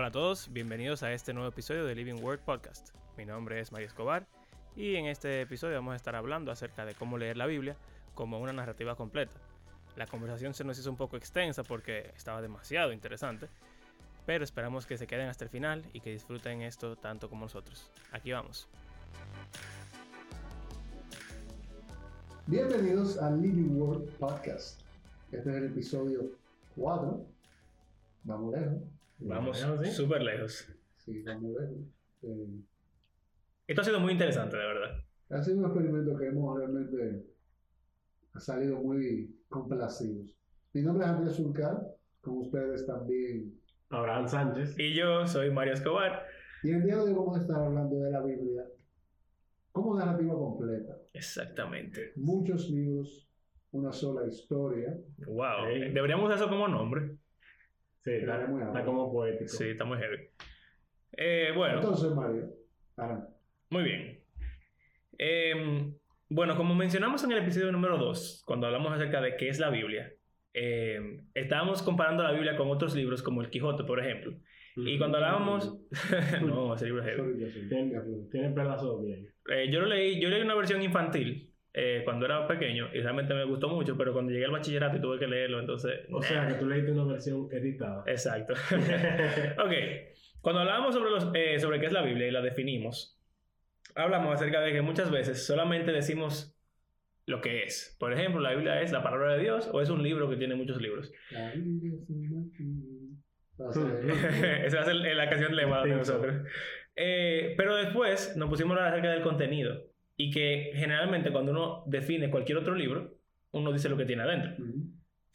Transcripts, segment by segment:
Hola a todos, bienvenidos a este nuevo episodio de Living Word Podcast. Mi nombre es Mario Escobar y en este episodio vamos a estar hablando acerca de cómo leer la Biblia como una narrativa completa. La conversación se nos hizo un poco extensa porque estaba demasiado interesante, pero esperamos que se queden hasta el final y que disfruten esto tanto como nosotros. Aquí vamos. Bienvenidos al Living World Podcast. Este es el episodio 4. Vamos lejos. Vamos Bueno, sí. súper lejos. Sí, vamos lejos. Eh, Esto ha sido muy interesante, de verdad. ha sido un experimento que hemos realmente ha salido muy complacidos. Mi nombre es Andrés Surcar, con ustedes también. Abraham Sánchez. Y yo soy Mario Escobar. Y el día de hoy vamos a estar hablando de la Biblia como narrativa completa. Exactamente. Muchos libros, una sola historia. Wow. Ey. Deberíamos usar eso como nombre. Sí, está, muy está como poético. Sí, está muy heavy. Eh, bueno. Entonces, Mario, ahora, Muy bien. Em, bueno, como mencionamos en el episodio número 2, cuando hablamos acerca de qué es la Biblia, em, estábamos comparando la Biblia con otros libros como el Quijote, por ejemplo. Y cuando hablábamos... no, ese libro es heavy. Tiene, tiene pedazos bien. Eh, yo lo leí, yo leí una versión infantil eh, cuando era pequeño y realmente me gustó mucho, pero cuando llegué al bachillerato y tuve que leerlo, entonces... O sea, que tú leíste una versión editada. Exacto. ok. Cuando hablábamos sobre, los, eh, sobre qué es la Biblia y la definimos, hablamos acerca de que muchas veces solamente decimos lo que es. Por ejemplo, la Biblia es la palabra de Dios o es un libro que tiene muchos libros. La Biblia es una Esa va a ser la canción lema de nosotros. Eh, pero después nos pusimos a hablar acerca del contenido y que generalmente cuando uno define cualquier otro libro, uno dice lo que tiene adentro.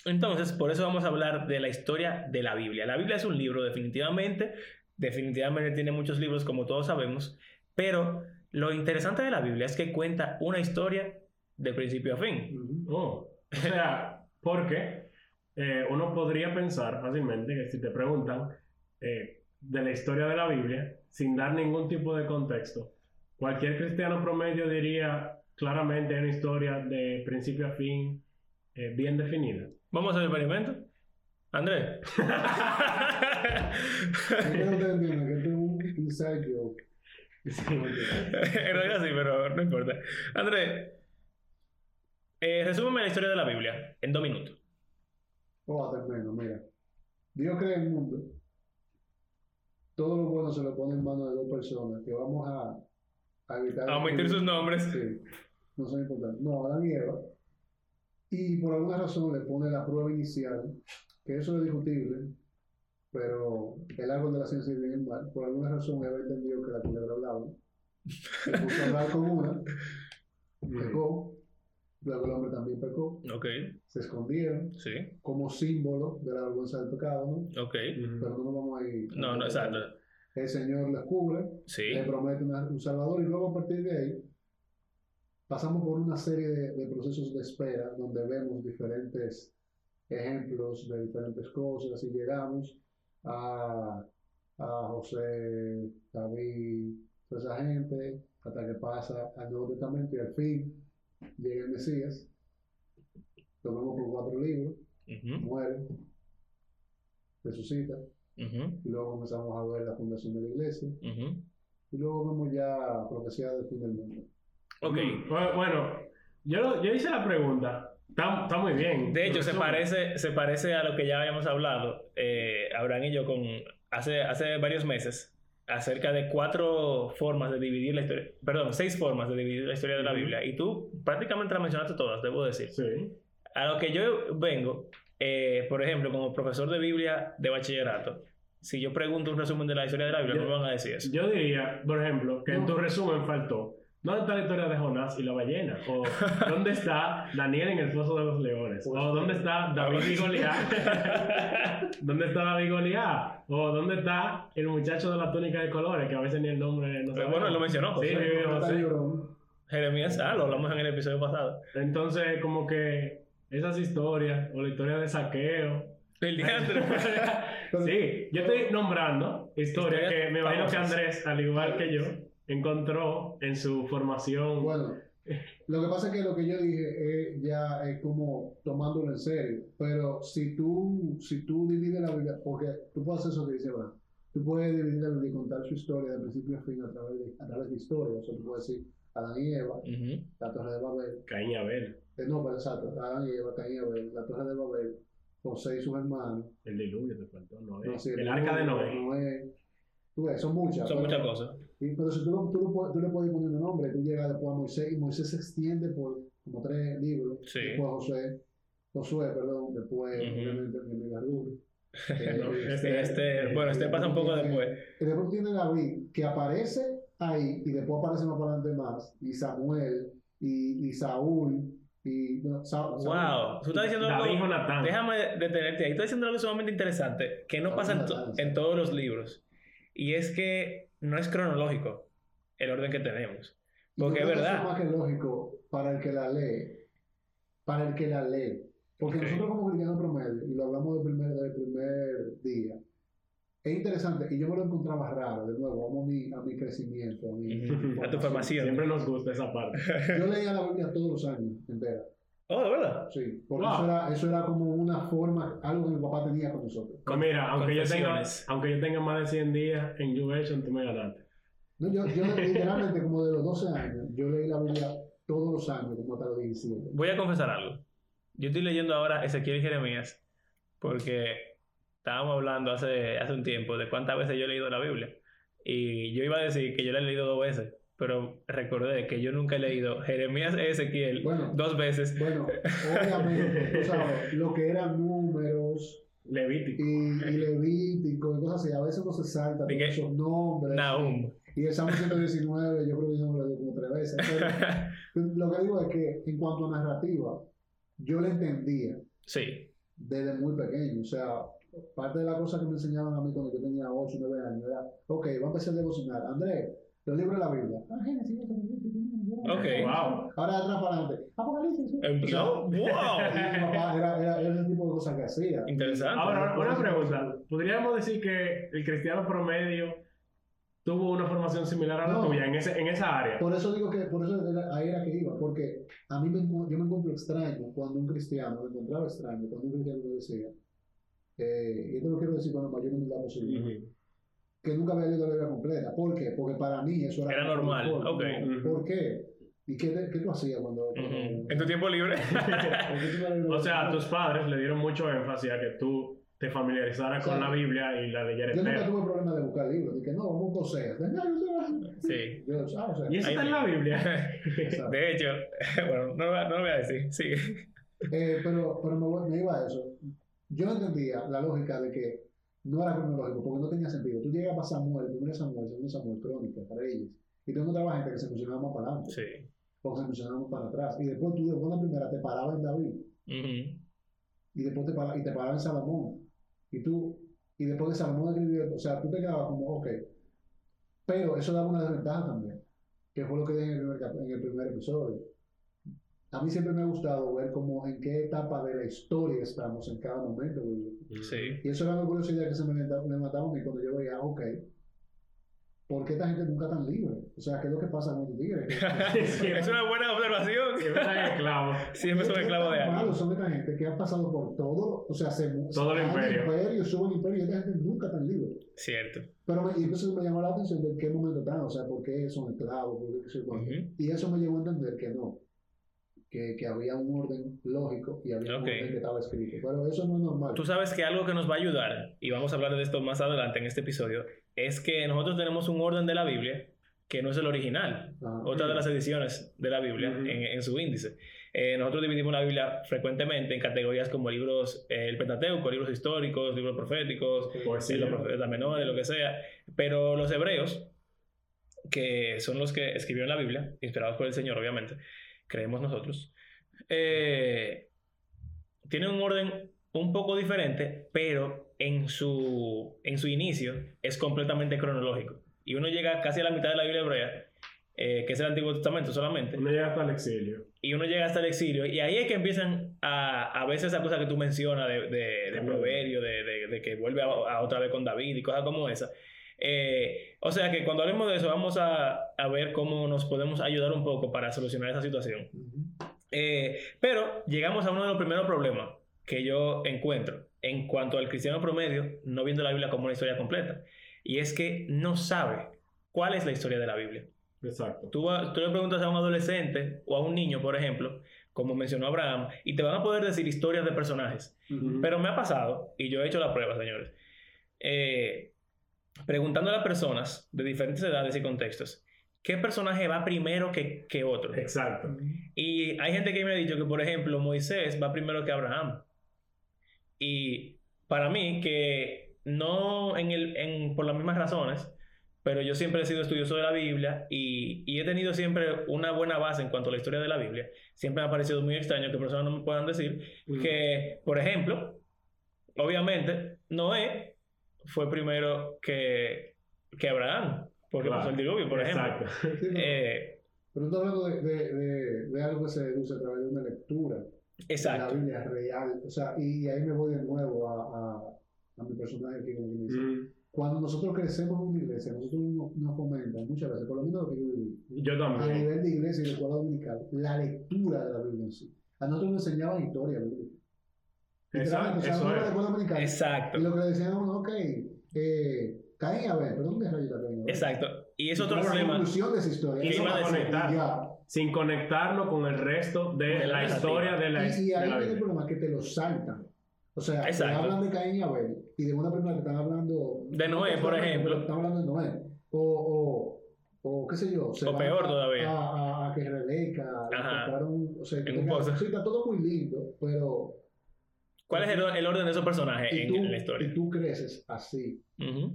Entonces, por eso vamos a hablar de la historia de la Biblia. La Biblia es un libro definitivamente, definitivamente tiene muchos libros como todos sabemos, pero lo interesante de la Biblia es que cuenta una historia de principio a fin. Oh, o sea, porque eh, uno podría pensar fácilmente que si te preguntan eh, de la historia de la Biblia, sin dar ningún tipo de contexto, cualquier cristiano promedio diría claramente una historia de principio a fin eh, bien definida. Vamos a hacer el experimento. Andrés. Es es en realidad sí, pero no importa. Andrés, eh, resúmeme la historia de la Biblia en dos minutos. O hasta menos, mira. Dios crea el mundo. Todo lo bueno se lo pone en manos de dos personas que vamos a, a evitar. A omitir sus nombres. Sí, no son importantes. No, Adán y Eva. Y por alguna razón le pone la prueba inicial, que eso es discutible, pero el árbol de la ciencia es bien y el mal. Por alguna razón Eva entendió que la culebra hablaba. Se puso a hablar con una, pecó. Luego el hombre también pecó. Ok, Se escondieron sí, como símbolo de la vergüenza del pecado, ¿no? ok. Pero no nos vamos a ir. No, no, exacto. El Señor les cubre, Sí, le promete un Salvador y luego a partir de ahí pasamos por una serie de, de procesos de espera donde vemos diferentes ejemplos de diferentes cosas y llegamos a, a José, David, toda esa gente, hasta que pasa al Nuevo Testamento y al fin llega el Mesías. Lo vemos por cuatro libros, muere, resucita, ujú, y luego comenzamos a ver la fundación de la iglesia, ujú. y luego vemos ya profecía del fin del mundo. Ok. Bu- Bueno, yo, yo hice la pregunta. Está, está muy bien. De hecho, se parece, se parece a lo que ya habíamos hablado, eh, Abraham y yo, con, hace, hace varios meses, acerca de cuatro formas de dividir la historia, perdón, seis formas de dividir la historia de la. Biblia. Y tú prácticamente las mencionaste todas, debo decir. Sí. A lo que yo vengo, eh, por ejemplo, como profesor de Biblia de bachillerato, si yo pregunto un resumen de la historia de la Biblia, Yo- no me van a decir eso. Yo diría, por ejemplo, que en tu resumen faltó. ¿Dónde está la historia de Jonás y la ballena? ¿O dónde está Daniel en el foso de los leones? ¿O dónde está David y Goliat? ¿Dónde está David y Goliat? ¿O dónde está el muchacho de la túnica de colores? Que a veces ni el nombre no Pero bueno, él lo mencionó. Sí, José. sí. Llorón. Jeremías, ah, lo hablamos en el episodio pasado. Entonces, como que esas historias, o la historia de saqueo. El diantre. sí, yo estoy nombrando historias Historias que me imagino que. Andrés, al igual que yo, encontró en su formación. Bueno, lo que pasa es que lo que yo dije es ya es como tomándolo en serio. Pero si tú, si tú divides la Biblia, porque tú puedes hacer eso que dice Abraham. tú puedes dividirla y contar su historia de principio a fin a través de, a través de historia. O sea, tú puedes decir Adán y Eva, Ujú. la Torre de Babel. Caín y Abel, no, pero exacto, Adán y Eva, Caín y Abel, la Torre de Babel, José y sus hermanos. el diluvio te faltó, Noé, no, sí, el arca de Noé. Noé. Tú ves, son muchas. Son muchas cosas. Y, pero si tú, lo- tú, lo puedes- tú le puedes poner un nombre, tú llegas después a Moisés y Moisés se extiende por como tres libros. Sí. Después José, Josué, perdón, después obviamente mi amiga. Eh, No, Este, este, bueno, este pasa un poco después. Y después tiene David, que aparece ahí y después aparece más para adelante más. Y Samuel, y, y Saúl, y... Wow, tú estás diciendo David algo. Jonatán. Déjame detenerte ahí. Tú estás diciendo algo sumamente interesante que no pasa en, to- en todos los libros. Y es que no es cronológico el orden que tenemos. Porque es verdad. es más que lógico para el que la lee. Para el que la lee. Porque Ok. nosotros como cristianos promedio, y lo hablamos del primer, del primer día, es interesante, y yo me lo encontraba raro, de nuevo, vamos a mi, a mi crecimiento, a mi a tu formación. Siempre nos gusta esa parte. Yo leía la Biblia todos los años, entera. Oh, ¿de verdad? Sí, porque Wow. eso, era, eso era como una forma, algo que mi papá tenía con nosotros. Pues mira, aunque yo, tenga, aunque yo tenga más de 100 días en YouVersion, tú me ganaste. No, yo, yo literalmente, como de los 12 años, yo leí la Biblia todos los años, como hasta los 17. Voy a confesar algo. Yo estoy leyendo ahora Ezequiel y Jeremías porque estábamos hablando hace, hace un tiempo de cuántas veces yo he leído la Biblia. Y yo iba a decir que yo la he leído dos veces, pero recordé que yo nunca he leído Jeremías y Ezequiel Bueno. dos veces. Bueno, obviamente, tú sabes, lo que eran números Levítico. y, y levíticos y cosas así, a veces no se salta ¿De todos qué? esos nombres. Nahum. Y el Salmo 119, yo creo que yo me lo leí como tres veces. Pero lo que digo es que en cuanto a narrativa, yo la entendía sí. desde muy pequeño. O sea, parte de la cosa que me enseñaban a mí cuando yo tenía 8 o 9 años era, ok, va a empezar a devocionar. Andrés, los libros de la Biblia. Ah, Génesis, Ok. Wow. Ahora atrás para adelante. Apocalipsis. No, wow. Y mi papá era, era, era ese tipo de cosas que hacía. Interesante. Ahora, una pregunta. ¿Podríamos decir que el cristiano promedio tuvo una formación similar a la No. tuya en, ese, en esa área? Por eso digo que, por eso era- ahí era que iba, porque a mí me, yo me encuentro extraño cuando un cristiano, me encontraba extraño cuando un cristiano me decía, eh, y esto lo quiero decir con la mayor humildad posible, Ujú. que nunca había leído la Biblia completa. ¿Por qué? Porque para mí eso era... Era normal, por- ok. no, ¿Por qué? ¿Y qué, qué tú hacías cuando... cuando-. En tu tiempo libre. ¿por qué tú no O sea, Biblia? tus padres le dieron mucho énfasis a que tú te familiarizaras con Sí. la Biblia y la leyeras Yo nunca tuve problema de buscar libros, dije, no, vamos a Osea. Sí. Yo, ah, o sea, Y eso está en la Biblia. De hecho, bueno, no, lo voy a- no lo voy a decir. Sigue. Eh, pero pero me, me iba a eso. Yo no entendía la lógica de que no era cronológico, porque no tenía sentido. Tú llegas a Samuel, primero Samuel, segundo Samuel, crónica, reyes, y tú encontrabas gente que se emocionaba más para adelante, Sí. o se emocionaba más para atrás. Y después tú, después de la primera, te parabas en David, y después te parabas, y te parabas en Salomón. Y tú, y después de Salomón escribió, o sea, tú te quedabas como, ok. Pero eso daba una desventaja también, que fue lo que dije en el primer, en el primer episodio. A mí siempre me ha gustado ver cómo en qué etapa de la historia estamos en cada momento. güey. Sí. Y eso era una curiosidad que se me, me mataba a mí cuando yo veía, ok, ¿por qué esta gente nunca tan libre? O sea, ¿qué es lo que pasa con estos tigres? Es una buena observación. Siempre están esclavos. Siempre son esclavos de ¿Qué tan algo. son esta gente que han pasado por todo, o sea, se, Todo el se van imperio. imperio, suben imperio, y esta gente nunca tan libre. Cierto. Pero me, y entonces me llamó la atención de qué momento están, o sea, por qué son esclavos, por qué cuánto. Ujú. Y eso me llevó a entender que no, que, que había un orden lógico y había Ok. un orden que estaba escrito. Pero eso no es normal. Tú sabes que algo que nos va a ayudar, y vamos a hablar de esto más adelante en este episodio, es que nosotros tenemos un orden de la Biblia que no es el original. Ah, Otra de las ediciones de la Biblia Ujú. en, en su índice. Eh, nosotros dividimos la Biblia frecuentemente en categorías como libros, eh, el Pentateuco, libros históricos, libros proféticos. Sí, los profetas menores, lo que sea. Pero los hebreos, que son los que escribieron la Biblia, inspirados por el Señor, obviamente, creemos nosotros, eh, tienen un orden un poco diferente, pero en su, en su inicio es completamente cronológico. Y uno llega casi a la mitad de la Biblia hebrea, eh, que es el Antiguo Testamento solamente, Uno llega hasta el exilio. y uno llega hasta el exilio, y ahí es que empiezan a, a veces esa cosa que tú mencionas de, de, de proverbio, de, de- de que vuelve a, a otra vez con David y cosas como esa. Eh, o sea que cuando hablemos de eso, vamos a, a ver cómo nos podemos ayudar un poco para solucionar esa situación. Eh, pero llegamos a uno de los primeros problemas que yo encuentro en cuanto al cristiano promedio no viendo la Biblia como una historia completa. y es que no sabe cuál es la historia de la Biblia. Exacto. Tú, tú le preguntas a un adolescente o a un niño, por ejemplo, como mencionó Abraham, y te van a poder decir historias de personajes. Pero me ha pasado, y yo he hecho la prueba, señores, eh, preguntando a las personas de diferentes edades y contextos, ¿qué personaje va primero que, que otro? Exacto. Y hay gente que me ha dicho que, por ejemplo, Moisés va primero que Abraham. Y para mí, que no en el, en, por las mismas razones, pero yo siempre he sido estudioso de la Biblia y, y he tenido siempre una buena base en cuanto a la historia de la Biblia. Siempre me ha parecido muy extraño que personas no me puedan decir que, por ejemplo, obviamente, Noé fue primero que, que Abraham, porque Claro. pasó el diluvio, por ejemplo. Exacto. No. Eh, Pero tú hablando de, de, de, de algo que se deduce a través de una lectura. exacto. La Biblia real. O sea, y ahí me voy de nuevo a, a, a mi personaje aquí, como dice. Mm, Cuando nosotros crecemos en una iglesia, nosotros nos, nos fomentan muchas veces, por lo menos lo que yo viví, Yo a también. nivel de iglesia y de escuela dominical, la lectura de la Biblia en sí. A nosotros nos enseñaban historia bíblica. Exacto, eso a la es. dominical Exacto. y lo que le decían a uno, ok, eh, Caín y ¿dónde rayos está Caín y Abel? Exacto. Y es Y otro cuál la problema. conclusión de esa historia. que Eso iba a va decir. y ya. Sin conectarlo con el resto de, De la la, historia de la, Y, y ahí la viene el problema, que te lo saltan. O sea, te hablan de Caín y Abel y de una persona que están hablando... De Noé, por ejemplo. Están hablando de Noé. O, o, o qué sé yo. se O peor a- todavía. A, a, a que Rebeca. O sea, que En un tenga- sí, está todo muy lindo, pero... ¿Cuál es el, el orden de esos personajes en, tú, en la historia? y tú creces así. Mm.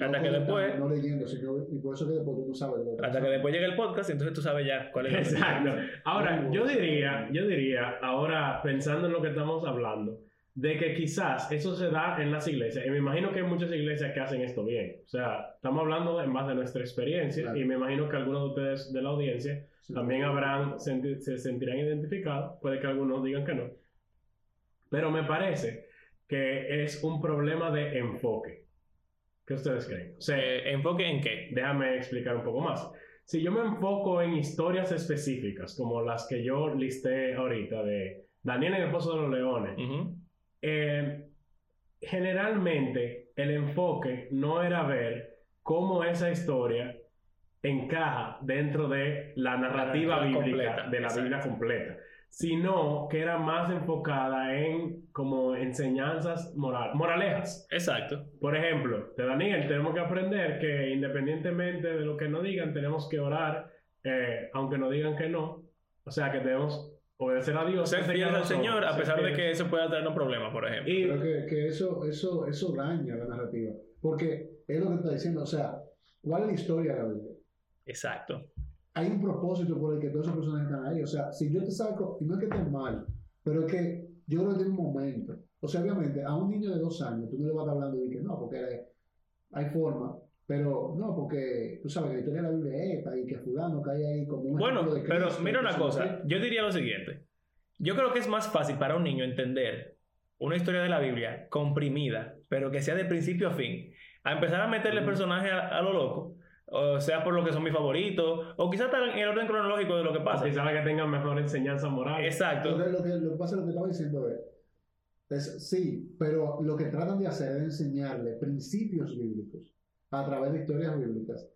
Hasta no que conectando, después- No leyendo, sino, y por eso que después tú no sabes lo que Hasta que después llega el podcast, entonces tú sabes ya cuál es el orden. Exacto. Ahora, yo diría, yo diría, ahora pensando en lo que estamos hablando, de que quizás eso se da en las iglesias, y me imagino que hay muchas iglesias que hacen esto bien. O sea, estamos hablando en base a nuestra experiencia, Claro. y me imagino que algunos de ustedes de la audiencia Sí. también habrán, se sentirán identificados, puede que algunos digan que no. Pero me parece que es un problema de enfoque. ¿Qué ustedes creen? O sea, Eh, ¿Enfoque en qué? Déjame explicar un poco más. Si yo me enfoco en historias específicas, como las que yo listé ahorita de Daniel en el Pozo de los Leones, Ujú. eh, generalmente el enfoque no era ver cómo esa historia encaja dentro de la narrativa narrativa bíblica, completa, de la. Biblia completa, sino que era más enfocada en como enseñanzas moral, moralejas. Exacto. Por ejemplo, de Daniel tenemos que aprender que independientemente de lo que nos digan, tenemos que orar, eh, aunque nos digan que no. O sea, que debemos obedecer a Dios. Ser enseñar fieles al Señor, a pesar de que eso pueda traernos problemas, por ejemplo. Y, Creo que, que eso, eso, eso daña la narrativa. Porque es lo que está diciendo. O sea, ¿cuál es la historia de la Biblia? Exacto. Hay un propósito por el que todas esas personas están ahí. O sea, si yo te saco, y no es que esté mal, pero es que yo creo que tiene un momento. O sea, obviamente, a un niño de dos años, tú no le vas hablando de que no, porque hay forma. Pero no, porque tú sabes que la historia de la Biblia es esta y que fulano cae ahí como un Bueno, pero mira una cosa. Yo diría lo siguiente. Yo creo que es más fácil para un niño entender una historia de la Biblia comprimida, pero que sea de principio a fin, a empezar a meterle Ujú. personajes a, a lo loco, o sea por lo que son mis favoritos, o quizás en el orden cronológico de lo que pasa. quizás que tengan mejor enseñanza moral. Exacto. Lo que, lo, que, lo que pasa, lo que estaba diciendo es, es, sí, pero lo que tratan de hacer es enseñarle principios bíblicos a través de historias bíblicas,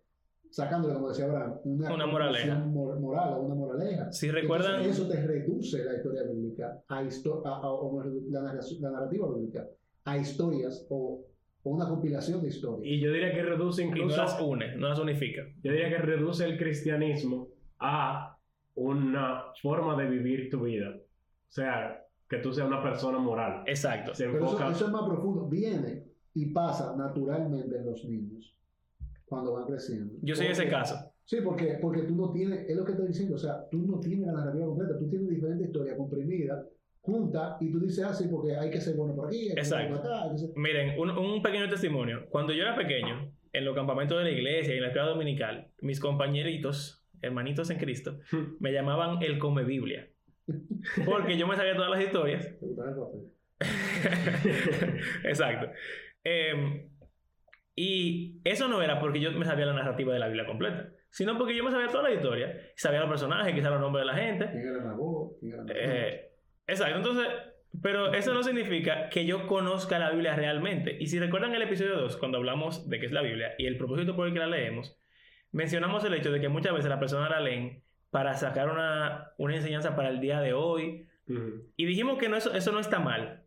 sacándole, como decía Abraham, una, Una moraleja. mor- moral o una moraleja. Si recuerdan, Entonces, eso te reduce la historia bíblica a, histo- a- a- o la, la narrativa bíblica a historias o, o una compilación de historias. Y yo diría que reduce y no incluso, las une, no las unifica. yo diría que reduce el cristianismo a una forma de vivir tu vida. O sea, que tú seas una persona moral. Exacto. Se Pero eso, enfoca... eso es más profundo. Viene y pasa naturalmente en los niños cuando van creciendo. Yo soy ese caso. Sí, porque, porque tú no tienes, es lo que estoy diciendo, o sea, tú no tienes la narrativa completa, tú tienes diferentes historias comprimidas, juntas, y tú dices, ah, sí, porque hay que ser bueno por aquí, hay que ser Exacto. por acá, hay que ser... Miren, un, un pequeño testimonio. Cuando yo era pequeño, en los campamentos de la iglesia y en la escuela dominical, mis compañeritos, hermanitos en Cristo, me llamaban el come Biblia. Porque yo me sabía todas las historias. ¿Te gusta el? Exacto. Eh, y eso no era porque yo me sabía la narrativa de la Biblia completa, sino porque yo me sabía toda la historia, sabía los personajes, quizás los nombres de la gente. ¿Quién era Nabó? ¿Quién era Nabó? Exacto, entonces Pero eso no significa que yo conozca la Biblia realmente. Y si recuerdan el episodio 2, cuando hablamos de qué es la Biblia y el propósito por el que la leemos, mencionamos el hecho de que muchas veces la persona la leen para sacar una, una enseñanza para el día de hoy. Y dijimos que no, eso, eso no está mal.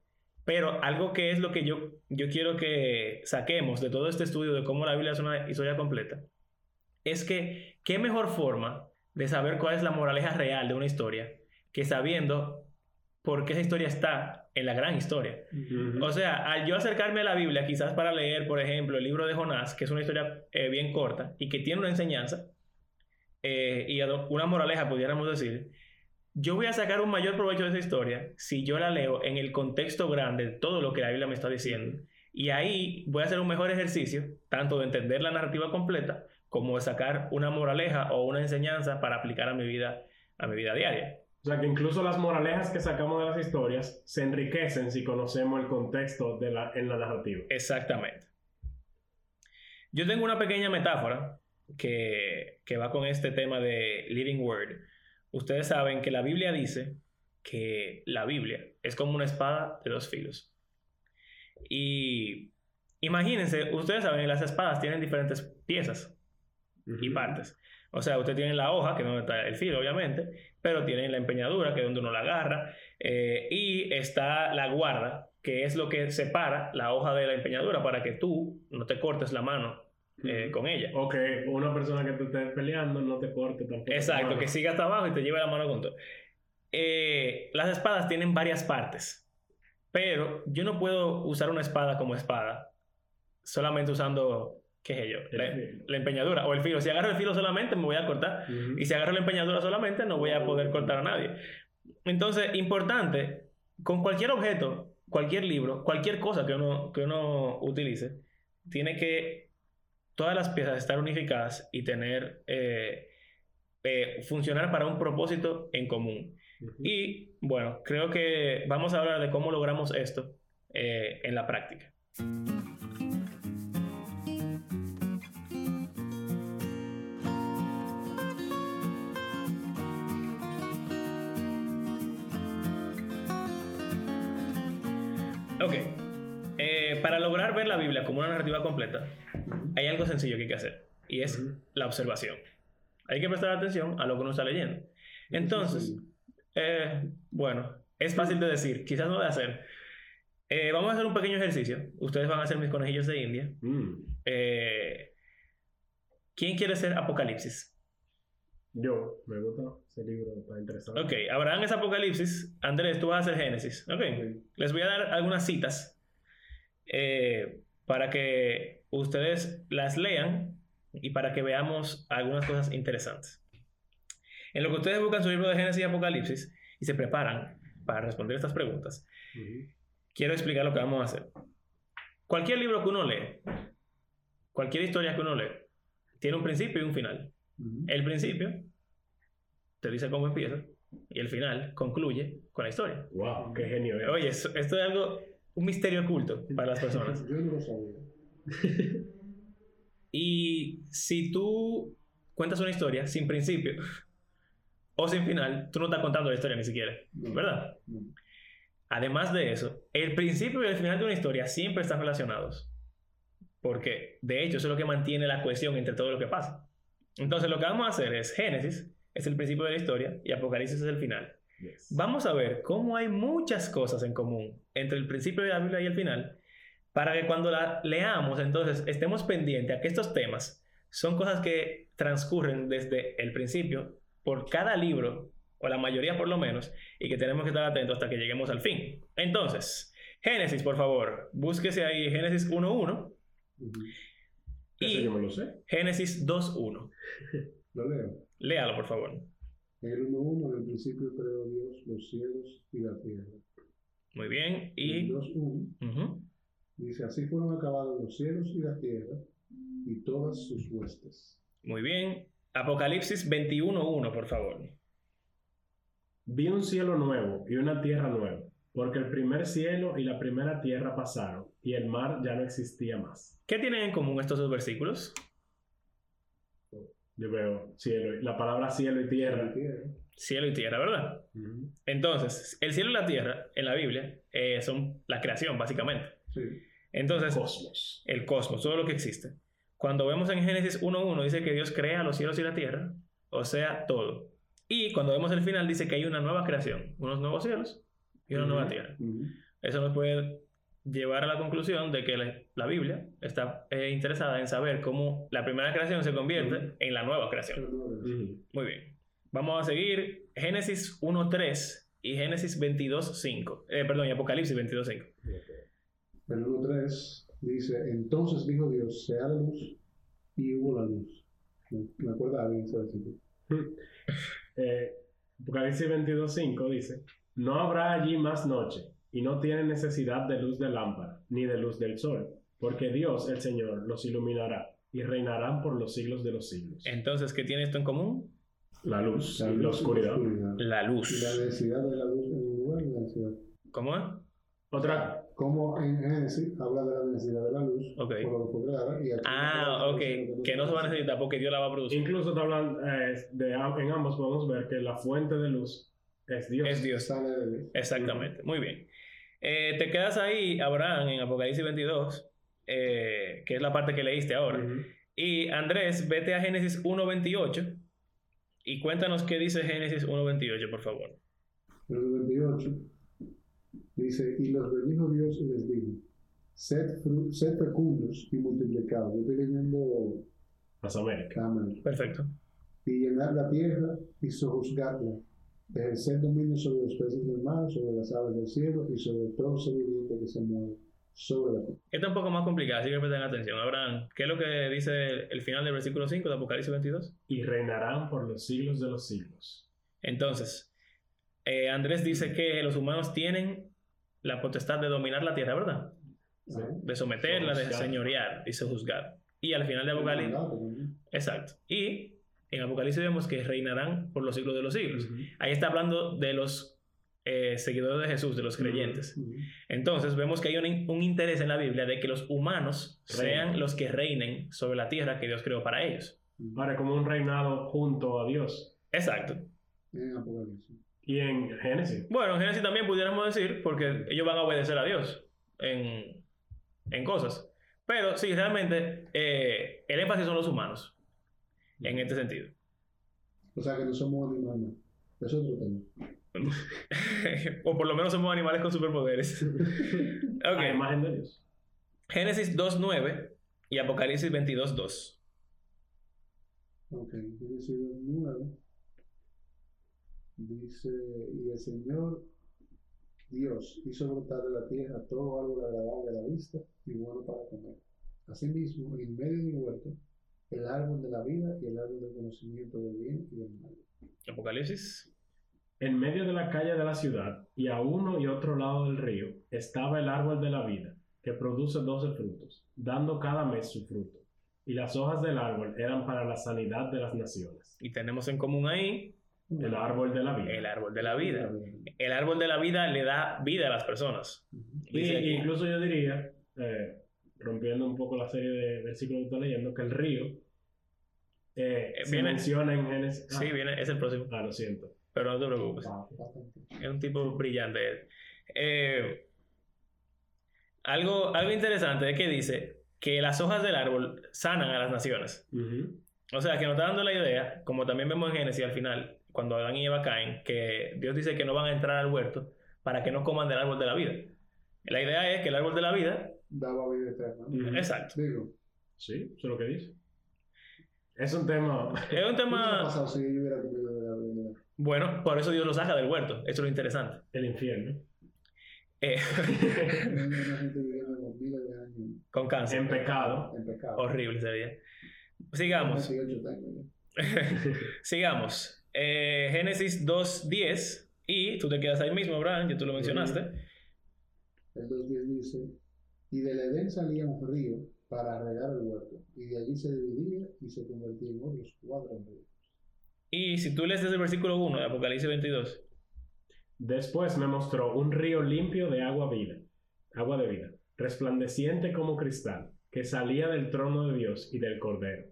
Pero algo que es lo que yo, yo quiero que saquemos de todo este estudio de cómo la Biblia es una historia completa, es que qué mejor forma de saber cuál es la moraleja real de una historia que sabiendo por qué esa historia está en la gran historia. O sea, al yo acercarme a la Biblia, quizás para leer, por ejemplo, el libro de Jonás, que es una historia eh, bien corta y que tiene una enseñanza eh, y una moraleja, pudiéramos decir, yo voy a sacar un mayor provecho de esa historia si yo la leo en el contexto grande de todo lo que la Biblia me está diciendo. Y ahí voy a hacer un mejor ejercicio, tanto de entender la narrativa completa, como de sacar una moraleja o una enseñanza para aplicar a mi vida, a mi vida diaria. O sea que incluso las moralejas que sacamos de las historias se enriquecen si conocemos el contexto de la, en la narrativa. Exactamente. Yo tengo una pequeña metáfora que, que va con este tema de Living Word Ustedes saben que la Biblia dice que la Biblia es como una espada de dos filos. Y imagínense, ustedes saben que las espadas tienen diferentes piezas y partes. O sea, usted tiene la hoja, que es donde está el filo, obviamente, pero tiene la empeñadura, que es donde uno la agarra, eh, y está la guarda, que es lo que separa la hoja de la empeñadura para que tú no te cortes la mano eh, con ella. O que una persona que te esté peleando no te corte tampoco. Exacto, que siga hasta abajo y te lleve la mano con todo. Eh, las espadas tienen varias partes, pero yo no puedo usar una espada como espada solamente usando, qué sé yo, la, empeñadura o el filo. Si agarro el filo solamente me voy a cortar y si agarro la empeñadura solamente no voy a poder cortar a nadie. Entonces, importante, con cualquier objeto, cualquier libro, cualquier cosa que uno, que uno utilice, tiene que todas las piezas estar unificadas y tener, eh, eh, funcionar para un propósito en común. Y bueno, creo que vamos a hablar de cómo logramos esto eh, en la práctica. Para lograr ver la Biblia como una narrativa completa, hay algo sencillo que hay que hacer y es la observación. Hay que prestar atención a lo que uno está leyendo. Entonces, eh, bueno, es fácil de decir, quizás no de hacer. Eh, vamos a hacer un pequeño ejercicio. Ustedes van a hacer mis conejillos de India. Mm. Eh, ¿Quién quiere ser Apocalipsis? Yo, me gusta ese libro, está interesante. Ok, Abraham es Apocalipsis. Andrés, tú vas a hacer Génesis. Ok, les voy a dar algunas citas para que ustedes las lean y para que veamos algunas cosas interesantes. En lo que ustedes buscan su libro de Génesis y Apocalipsis y se preparan para responder estas preguntas, quiero explicar lo que vamos a hacer. Cualquier libro que uno lee, cualquier historia que uno lee, tiene un principio y un final. El principio te dice cómo empieza y el final concluye con la historia. ¡Wow! ¡Qué genio! ¿eh? Oye, esto, es algo, un misterio oculto para las personas. Yo no lo sabía. y si tú cuentas una historia sin principio o sin final, tú no estás contando la historia ni siquiera, ¿verdad? Además de eso, el principio y el final de una historia siempre están relacionados. Porque, de hecho, eso es lo que mantiene la cohesión entre todo lo que pasa. Entonces, lo que vamos a hacer es Génesis, es el principio de la historia, y Apocalipsis es el final. Vamos a ver cómo hay muchas cosas en común entre el principio de la Biblia y el final, para que cuando la leamos, entonces estemos pendientes a que estos temas son cosas que transcurren desde el principio por cada libro, o la mayoría por lo menos, y que tenemos que estar atentos hasta que lleguemos al fin. Entonces, Génesis, por favor, búsquese ahí Génesis 1.1. Y yo me lo sé. Génesis 2.1. Lo leo. Léalo, por favor. En el 1.1, en el principio creó Dios los cielos y la tierra. Muy bien. Y. 2.1. Dice, así fueron acabados los cielos y la tierra y todas sus huestes. Muy bien. Apocalipsis 21.1, por favor. Vi un cielo nuevo y una tierra nueva, porque el primer cielo y la primera tierra pasaron, y el mar ya no existía más. ¿Qué tienen en común estos dos versículos? Yo veo cielo, la palabra cielo y tierra. Cielo y tierra, ¿verdad? Entonces, el cielo y la tierra en la Biblia eh, son la creación, básicamente. Sí. Entonces, Cosmos. el cosmos, todo lo que existe. Cuando vemos en Génesis 1.1 dice que Dios crea los cielos y la tierra, o sea, todo. Y cuando vemos el final dice que hay una nueva creación, unos nuevos cielos y una nueva tierra. Eso nos puede llevar a la conclusión de que la, Biblia está eh, interesada en saber cómo la primera creación se convierte en la nueva creación. Ujú. Muy bien. Vamos a seguir Génesis 1.3 y Génesis 22.5. Eh, perdón, y Apocalipsis 22.5. El 1.3 dice, entonces dijo Dios, sea la luz, y hubo la luz. Me me acuerda bien ese versículo. Eh, Apocalipsis 22.5 dice, no habrá allí más noche, y no tienen necesidad de luz de lámpara, ni de luz del sol, porque Dios, el Señor, los iluminará, y reinarán por los siglos de los siglos. Entonces, ¿qué tiene esto en común? La luz La y la luz oscuridad. La Y la luz. densidad de la luz en un lugar y la densidad. ¿Cómo es? Otra, Como en Génesis habla de la densidad de la luz, Ok. por lo que y Ah, ok. de Que no se va a luz. necesitar porque Dios la va a producir. incluso te hablan eh, de, en ambos podemos ver que la fuente de luz es Dios. Es Dios. Sale de Dios. Exactamente. Muy bien. Eh, te quedas ahí, Abraham, en Apocalipsis 22, eh, que es la parte que leíste ahora. Ujú. Y Andrés, vete a Génesis 1.28 y cuéntanos qué dice Génesis 1.28, por favor. El 28 dice, y los bendijo Dios y les dijo, sed, fru- sed fecundos y multiplicados. Yo estoy leyendo Las Américas. Perfecto. Y llenar la tierra y sojuzgarla. Ejercer dominio sobre los peces del mar, sobre las aves del cielo y sobre todo ser viviente que se mueve sobre la tierra. Esta es un poco más complicada, así que presten atención. Abraham, ¿qué es lo que dice el final del versículo 5 de Apocalipsis 22? Y reinarán por los siglos de los siglos. Entonces, eh, Andrés dice que los humanos tienen la potestad de dominar la tierra, ¿verdad? Sí. De someterla, de señorear y sojuzgar. Y al final de Apocalipsis, exacto. Y en Apocalipsis vemos que reinarán por los siglos de los siglos. Ahí está hablando de los eh, seguidores de Jesús, de los creyentes. Entonces vemos que hay un, un interés en la Biblia de que los humanos Reinen. sean los que reinen sobre la tierra que Dios creó para ellos. Ahora, como un reinado junto a Dios. Exacto. En Apocalipsis. Y en Génesis. Bueno, en Génesis también pudiéramos decir, porque ellos van a obedecer a Dios en, en cosas. Pero sí, realmente eh, el énfasis son los humanos, en este sentido. O sea que no somos animales. Es otro tema. o por lo menos somos animales con superpoderes. A ok. imagen de Dios. Génesis 2.9 y Apocalipsis 22.2. Ok, Génesis 9 dice, y el Señor Dios hizo brotar de la tierra todo árbol agradable a la vista y bueno para comer. Asimismo, en medio del huerto, el árbol de la vida y el árbol del conocimiento del bien y del mal. Apocalipsis. En medio de la calle de la ciudad y a uno y otro lado del río estaba el árbol de la vida, que produce doce frutos, dando cada mes su fruto. Y las hojas del árbol eran para la sanidad de las naciones. Y tenemos en común ahí El árbol de la vida. el árbol de la vida. El árbol de la vida le da vida a las personas. Y, incluso yo diría, eh, rompiendo un poco la serie de versículos que estoy leyendo, que el río eh, Eh, se viene- menciona en Génesis. Sí, ah, viene, es el próximo. ah, lo siento. Pero no te preocupes. Bastante. Es un tipo brillante. Eh, algo, algo interesante es que dice que las hojas del árbol sanan a las naciones. O sea, que nos está dando la idea, como también vemos en Génesis al final, cuando Adán y Eva caen, que Dios dice que no van a entrar al huerto para que no coman del árbol de la vida. La idea es que el árbol de la vida, Daba vida eterna. ¿no? Ujú. exacto, Digo, Sí, eso es lo que dice. Es un tema. es un ¿qué hubiera tema, pasado si yo hubiera comido de la bueno, por eso Dios lo saca del huerto, eso es lo interesante. El infierno. Eh, con cáncer, En pecado. en pecado. horrible sería. Sigamos. 18 tengo yo. Sigamos. Eh, Génesis 2.10 y tú te quedas ahí mismo, Abraham, que tú lo mencionaste. El 2.10 dice, y del Edén salía un río para regar el huerto, y de allí se dividía y se convertía en otros cuatro ríos. Y si tú lees desde el versículo 1 de Apocalipsis 22, Después me mostró un río limpio de agua vida, agua de vida, resplandeciente como cristal, que salía del trono de Dios y del Cordero.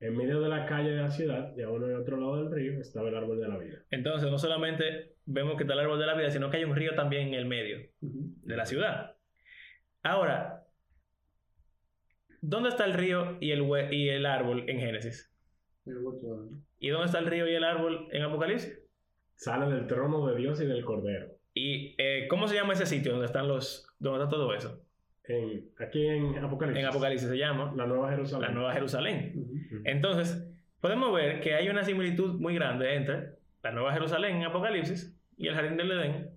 En medio de la calle de la ciudad, a uno y otro lado del río, estaba el árbol de la vida. Entonces, no solamente vemos que está el árbol de la vida, sino que hay un río también en el medio de la ciudad. Ahora, ¿dónde está el río y el, hue- y el árbol en Génesis? El. ¿Y dónde está el río y el árbol en Apocalipsis? Sale del trono de Dios y del Cordero. ¿Y eh, cómo se llama ese sitio donde están los, donde está todo eso? En, aquí en Apocalipsis. En Apocalipsis se llama La Nueva Jerusalén. la Nueva Jerusalén. Entonces, podemos ver que hay una similitud muy grande entre la Nueva Jerusalén en Apocalipsis y el Jardín del Edén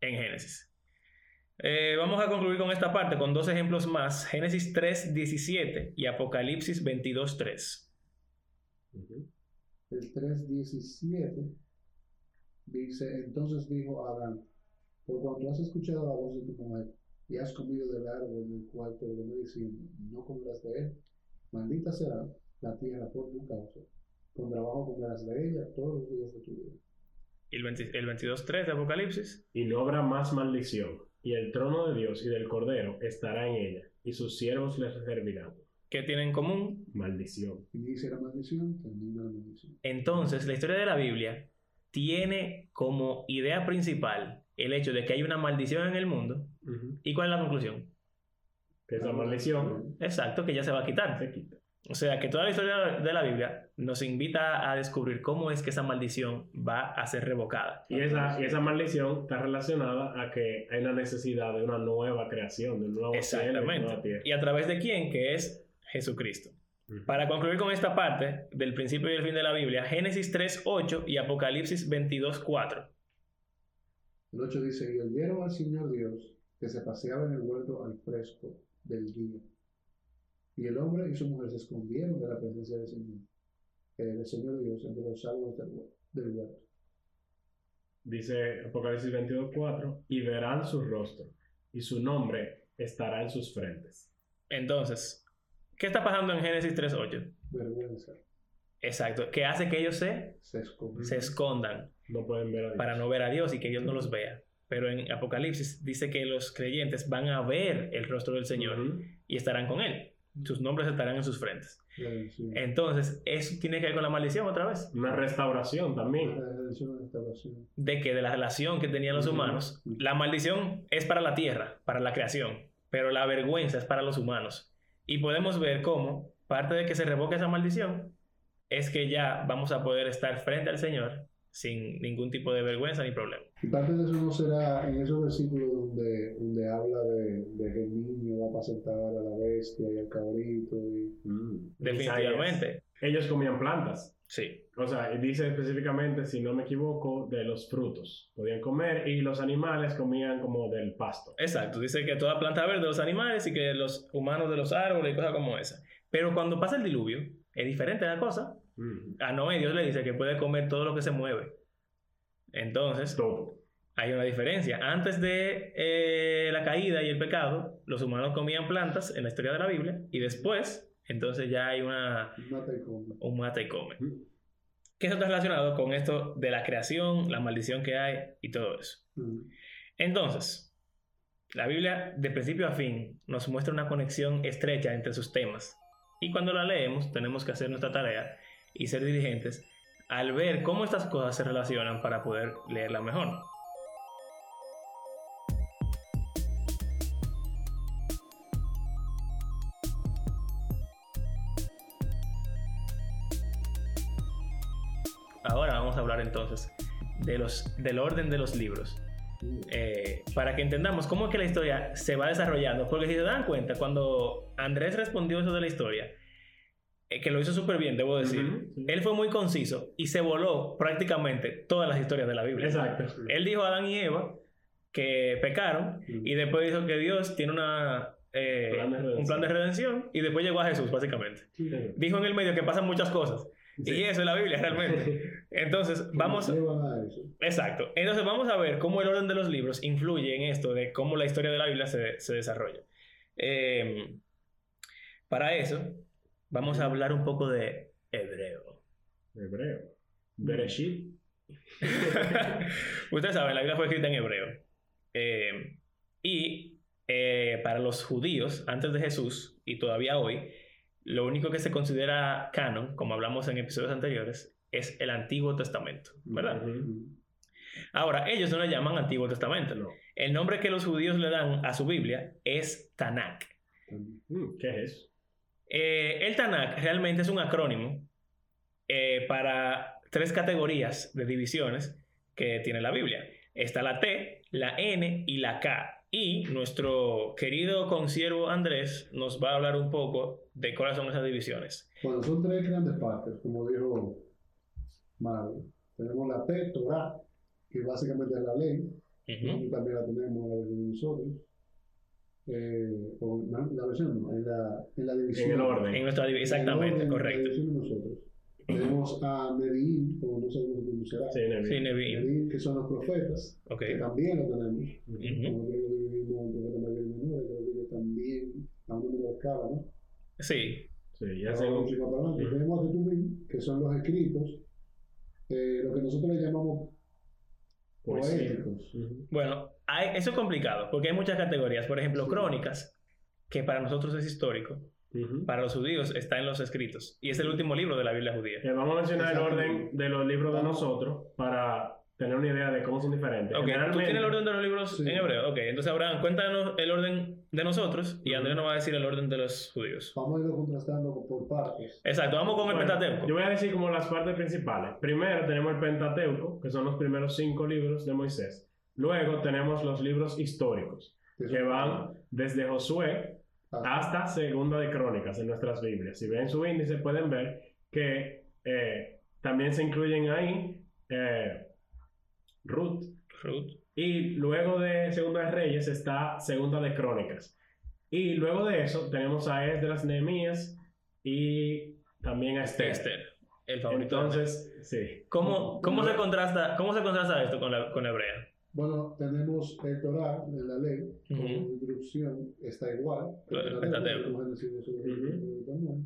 en Génesis. Eh, vamos a concluir con esta parte con dos ejemplos más, Génesis 3.17 y Apocalipsis 22.3. Ujú. El 3.17 dice, entonces dijo Adán, por cuanto has escuchado la voz de tu mujer y has comido del árbol del cual te ordené diciendo, no comerás de él, maldita será la tierra por tu causa, con trabajo comerás de ella todos los días de tu vida. Y el, 20 el 22.3 de Apocalipsis, Y no habrá más maldición, y el trono de Dios y del Cordero estará en ella, y sus siervos les servirán. ¿qué tienen en común? Maldición. Inicia la maldición, termina la maldición. Entonces, la historia de la Biblia tiene como idea principal el hecho de que hay una maldición en el mundo. ¿Y cuál es la conclusión? Que esa maldición Exacto, que ya se va a quitar. se quita. O sea, que toda la historia de la Biblia nos invita a descubrir cómo es que esa maldición va a ser revocada. Y esa, y esa maldición está relacionada a que hay una necesidad de una nueva creación, de un nuevo cielo y una nueva Exactamente. tierra. ¿Y a través de quién? Que es Jesucristo. Para concluir con esta parte del principio y el fin de la Biblia, Génesis 3.8 y Apocalipsis 22.4. El 8 dice, y oyeron al Señor Dios que se paseaba en el huerto al fresco del día. Y el hombre y su mujer se escondieron de la presencia del Señor, eh, del Señor Dios entre los árboles del, huer- del huerto. Dice Apocalipsis 22.4, y verán su rostro, y su nombre estará en sus frentes. Entonces, ¿qué está pasando en Génesis 3.8? Vergüenza. Exacto, que hace que ellos se, Se se escondan No pueden ver a Dios. para no ver a Dios y que Dios no los vea. Pero en Apocalipsis dice que los creyentes van a ver el rostro del Señor Ujú. y estarán con Él. Sus nombres estarán en sus frentes. Entonces, eso tiene que ver con la maldición otra vez. Una restauración también. De que de la relación que tenían los humanos, la maldición es para la tierra, para la creación, pero la vergüenza es para los humanos. Y podemos ver cómo parte de que se revoque esa maldición es que ya vamos a poder estar frente al Señor sin ningún tipo de vergüenza ni problema. Y parte de eso no será en esos versículos donde, donde habla de, de que el niño va a apacentar a la bestia y al cabrito. Y... Mm. Definitivamente. Ellos comían plantas. Sí. O sea, dice específicamente, si no me equivoco, de los frutos. Podían comer y los animales comían como del pasto. Exacto, dice que toda planta verde de los animales y que los humanos de los árboles y cosas como esa. Pero cuando pasa el diluvio, es diferente la cosa. Mm. A Noé Dios le dice que puede comer todo lo que se mueve. Entonces, Todo. hay una diferencia. Antes de eh, la caída y el pecado, los humanos comían plantas en la historia de la Biblia y después, entonces ya hay una, Mata y come. un mata y come. Mm. Que eso está relacionado con esto de la creación, la maldición que hay y todo eso. Mm. Entonces, la Biblia de principio a fin nos muestra una conexión estrecha entre sus temas. Y cuando la leemos, tenemos que hacer nuestra tarea y ser diligentes al ver cómo estas cosas se relacionan para poder leerla mejor. Ahora vamos a hablar entonces de los, del orden de los libros eh, para que entendamos cómo es que la historia se va desarrollando. Porque si se dan cuenta, cuando Andrés respondió eso de la historia, que lo hizo súper bien, debo decir, sí. él fue muy conciso y se voló prácticamente todas las historias de la Biblia. Exacto. Él dijo a Adán y Eva que pecaron y después dijo que Dios tiene una, eh, Plan un plan de redención y después llegó a Jesús, básicamente. Sí. Dijo en el medio que pasan muchas cosas. Sí. Y eso es la Biblia, realmente. Entonces, vamos... Exacto. Entonces vamos a ver cómo el orden de los libros influye en esto de cómo la historia de la Biblia se, se desarrolla. Eh, para eso, vamos a hablar un poco de hebreo. Hebreo. Bereshit. Ustedes saben, la Biblia fue escrita en hebreo. Eh, y eh, para los judíos, antes de Jesús y todavía hoy, lo único que se considera canon, como hablamos en episodios anteriores, es el Antiguo Testamento, ¿verdad? Ahora, ellos no le llaman Antiguo Testamento. No. El nombre que los judíos le dan a su Biblia es Tanakh. Mm, ¿Qué es eso? Eh, el Tanakh realmente es un acrónimo eh, para tres categorías de divisiones que tiene la Biblia. Está la T, la N y la K. Y nuestro querido consiervo Andrés nos va a hablar un poco de cuáles son esas divisiones. Bueno, son tres grandes partes, como dijo Mario. Tenemos la T, Torah, que básicamente es la ley, Ujú. y también la tenemos en la de nosotros. Eh, o no, en la versión, no, en la, en la división. En el orden. En nuestra divi- En el exactamente, orden, en La correcto. división de nosotros. Tenemos a Nevi'im, o no sé cómo se pronunciará. Sí, Nevi. Sí, Nevi'im. Nevi'im, que son los profetas, Ok. que también lo tenemos. Y creo que ellos también, a un número de escala, ¿no? Sí, Sí, ya sé. Tenemos a Ketubim, que son los escritos, eh, lo que nosotros le llamamos Poesía. Ujú. bueno, hay- eso es complicado porque hay muchas categorías. Por ejemplo, Sí. crónicas, que para nosotros es histórico, para los judíos está en los escritos y es el último libro de la Biblia judía. Eh, vamos a mencionar el orden de los libros de nosotros para tener una idea de cómo son diferentes. Ok, ¿tú tienes el orden de los libros Sí. en hebreo? Ok, entonces Abraham, cuéntanos el orden de nosotros y Andrés nos va a decir el orden de los judíos. Vamos a irlo contrastando por partes. Exacto, vamos con el Bueno, Pentateuco. Yo voy a decir como las partes principales. Primero tenemos el Pentateuco, que son los primeros cinco libros de Moisés. Luego tenemos los libros históricos, que van desde Josué Ah, hasta Segunda de Crónicas en nuestras Biblias. Si ven su índice pueden ver que eh, también se incluyen ahí eh, Ruth. Ruth. Y luego de Segunda de Reyes está Segunda de Crónicas. Y luego de eso tenemos a Esdras, Nehemías y también a Esther. Esther, el favorito. Entonces, sí. ¿Cómo, cómo, se contrasta, ¿Cómo se contrasta esto con la, con la hebrea? Bueno, tenemos el Torah en la ley, como Ujú. instrucción, está igual. el como.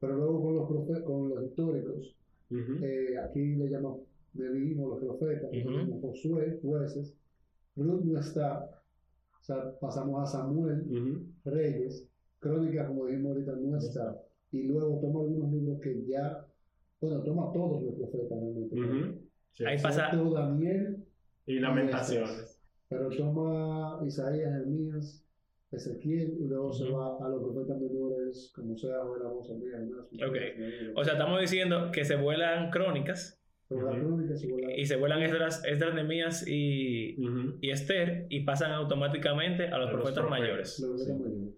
Pero luego con los, profe- con los históricos, Ujú. eh, aquí le llamamos O los profetas, Ujú. tenemos Josué, jueces. Ruth no está, o sea, pasamos a Samuel, Ujú. Reyes, Crónicas, como dijimos ahorita, no está. Y luego toma algunos libros que ya, bueno, toma todos los profetas realmente. Ujú. Sí. Ahí pasa- Daniel, Y lamentaciones. pero toma Isaías, Jeremías, Ezequiel, y luego se va a los profetas menores, como sea, ahora vamos a ver, Jonás, Ok. O sea, estamos diciendo que se vuelan crónicas Y se vuelan Esdras, Esdras Nehemías y, y Esther y pasan automáticamente a los A profetas mayores. los profetas mayores.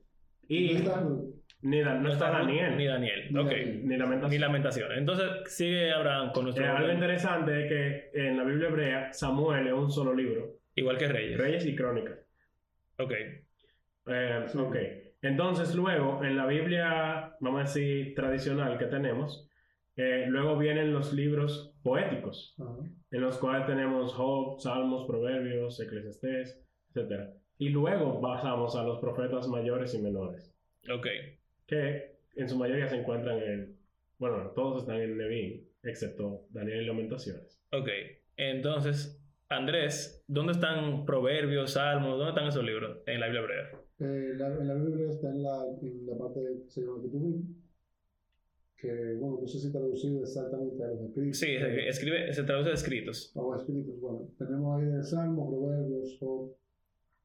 Y no está Ruth, ni da- no está Ruth Daniel. Ni Daniel. Ni ok. Daniel. Ni lamentaciones. Ni lamentaciones. Entonces sigue Abraham con nuestro Eh, algo interesante es que en la Biblia hebrea Samuel es un solo libro, igual que Reyes. Reyes y Crónicas. Ok. Eh, Sí. Ok. Entonces luego en la Biblia, vamos a decir, tradicional que tenemos, eh, luego vienen los libros poéticos, en los cuales tenemos Job, Salmos, Proverbios, Eclesiastés, etc. Y luego pasamos a los profetas mayores y menores, Ok. que en su mayoría se encuentran en, bueno, todos están en Neví, excepto Daniel y Lamentaciones. Ok. Entonces, Andrés, ¿dónde están Proverbios, Salmos? ¿Dónde están esos libros en la Biblia hebrea? Eh, la, en la Biblia está en la, en la parte que se llama Ketubim, que, bueno, no sé si traducido exactamente a los escritos. Sí, se, escribe, se traduce de escritos. O escritos, bueno, tenemos ahí el Salmo, Proverbios, Job,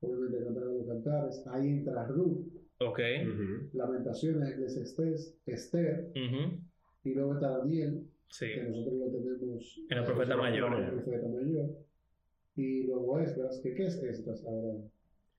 obviamente Cantar de los Cantares, ahí entra Ruth, Ok. Ujú. Lamentaciones, Eclesiastés, Esther, Ujú. y luego está Daniel, Sí. que nosotros lo tenemos En el profeta mayor. el profeta mayor, y luego Esdras, que ¿qué es Esdras ahora?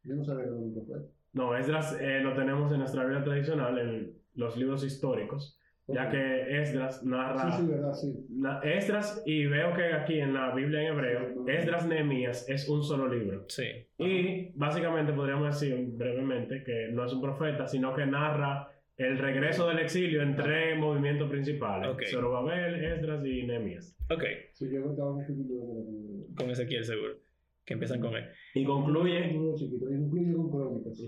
Yo no sabía que era un profeta. No, Esdras eh, lo tenemos en nuestra Biblia tradicional, en los libros históricos, ya que Esdras narra... Sí, sí, verdad, sí. Na- Esdras, y veo que aquí en la Biblia en hebreo, Esdras Nehemías es un solo libro. Sí. Y básicamente podríamos decir brevemente que no es un profeta, sino que narra el regreso del exilio en tres movimientos principales: Ok. Zorobabel, Esdras y Nehemías. Ok. Sí, yo estaba confundido con Ezequiel seguro. Que empiezan con él. Y concluye. Chiquito, y concluye con crónicas.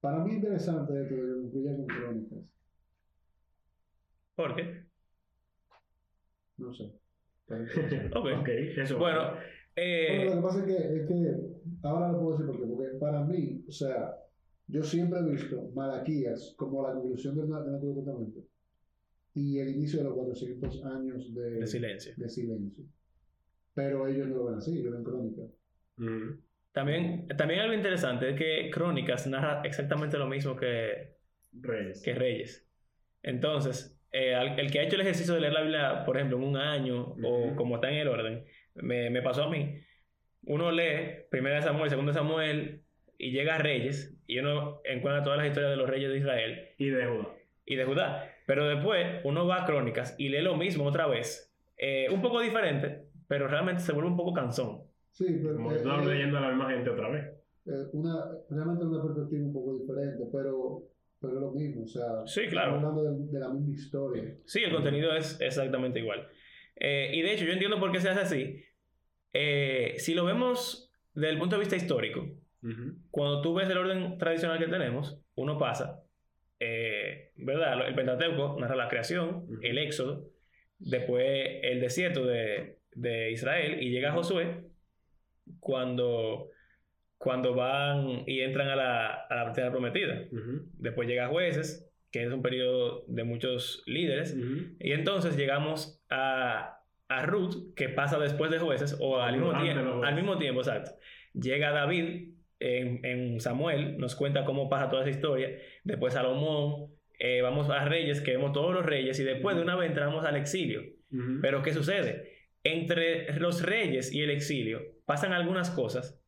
Para mí interesante esto de que concluya con crónicas. ¿Por qué? No sé. Ok. Eso. Bueno, Bueno, eh, lo que pasa es que, es que ahora lo puedo decir porque, porque para mí, o sea, yo siempre he visto Malaquías como la conclusión del, del Antiguo Testamento y el inicio de los 400 años de, De silencio. de silencio. Pero ellos no lo ven así, ellos ven crónica. Ujú. También, también algo interesante es que Crónicas narra exactamente lo mismo que, Reyes. que Reyes. Entonces, eh, al- el que ha hecho el ejercicio de leer la Biblia, por ejemplo, en un año o como está en el orden, me, me pasó a mí. Uno lee primera de Samuel, segundo de Samuel y llega a Reyes y uno encuentra todas las historias de los reyes de Israel Y de Judá. y de Judá. Pero después uno va a Crónicas y lee lo mismo otra vez. Eh, un poco diferente, pero realmente se vuelve un poco cansón. Sí, pero Como eh, eh, leyendo a la misma gente otra vez. eh, una, realmente una perspectiva un poco diferente, pero, pero es lo mismo. O sea, Sí, claro. estamos hablando de, de la misma historia. Sí, el contenido es exactamente igual. Eh, y de hecho, yo entiendo por qué se hace así. Eh, si lo vemos desde el punto de vista histórico, Ujú. cuando tú ves el orden tradicional que tenemos, uno pasa, eh, ¿verdad? El Pentateuco narra la creación, Ujú. el éxodo, después el desierto de, de Israel y llega Josué cuando, cuando van y entran a la, a la tierra prometida. Ujú. Después llega Jueces, que es un periodo de muchos líderes. Ujú. Y entonces llegamos a, a Ruth, que pasa después de jueces, o al mismo, tiempo, al mismo tiempo, exacto. Llega David en, en Samuel, nos cuenta cómo pasa toda esa historia. Después Salomón, eh, vamos a Reyes, que vemos todos los reyes, y después de una vez entramos al exilio. Pero ¿qué sucede? Entre los reyes y el exilio pasan algunas cosas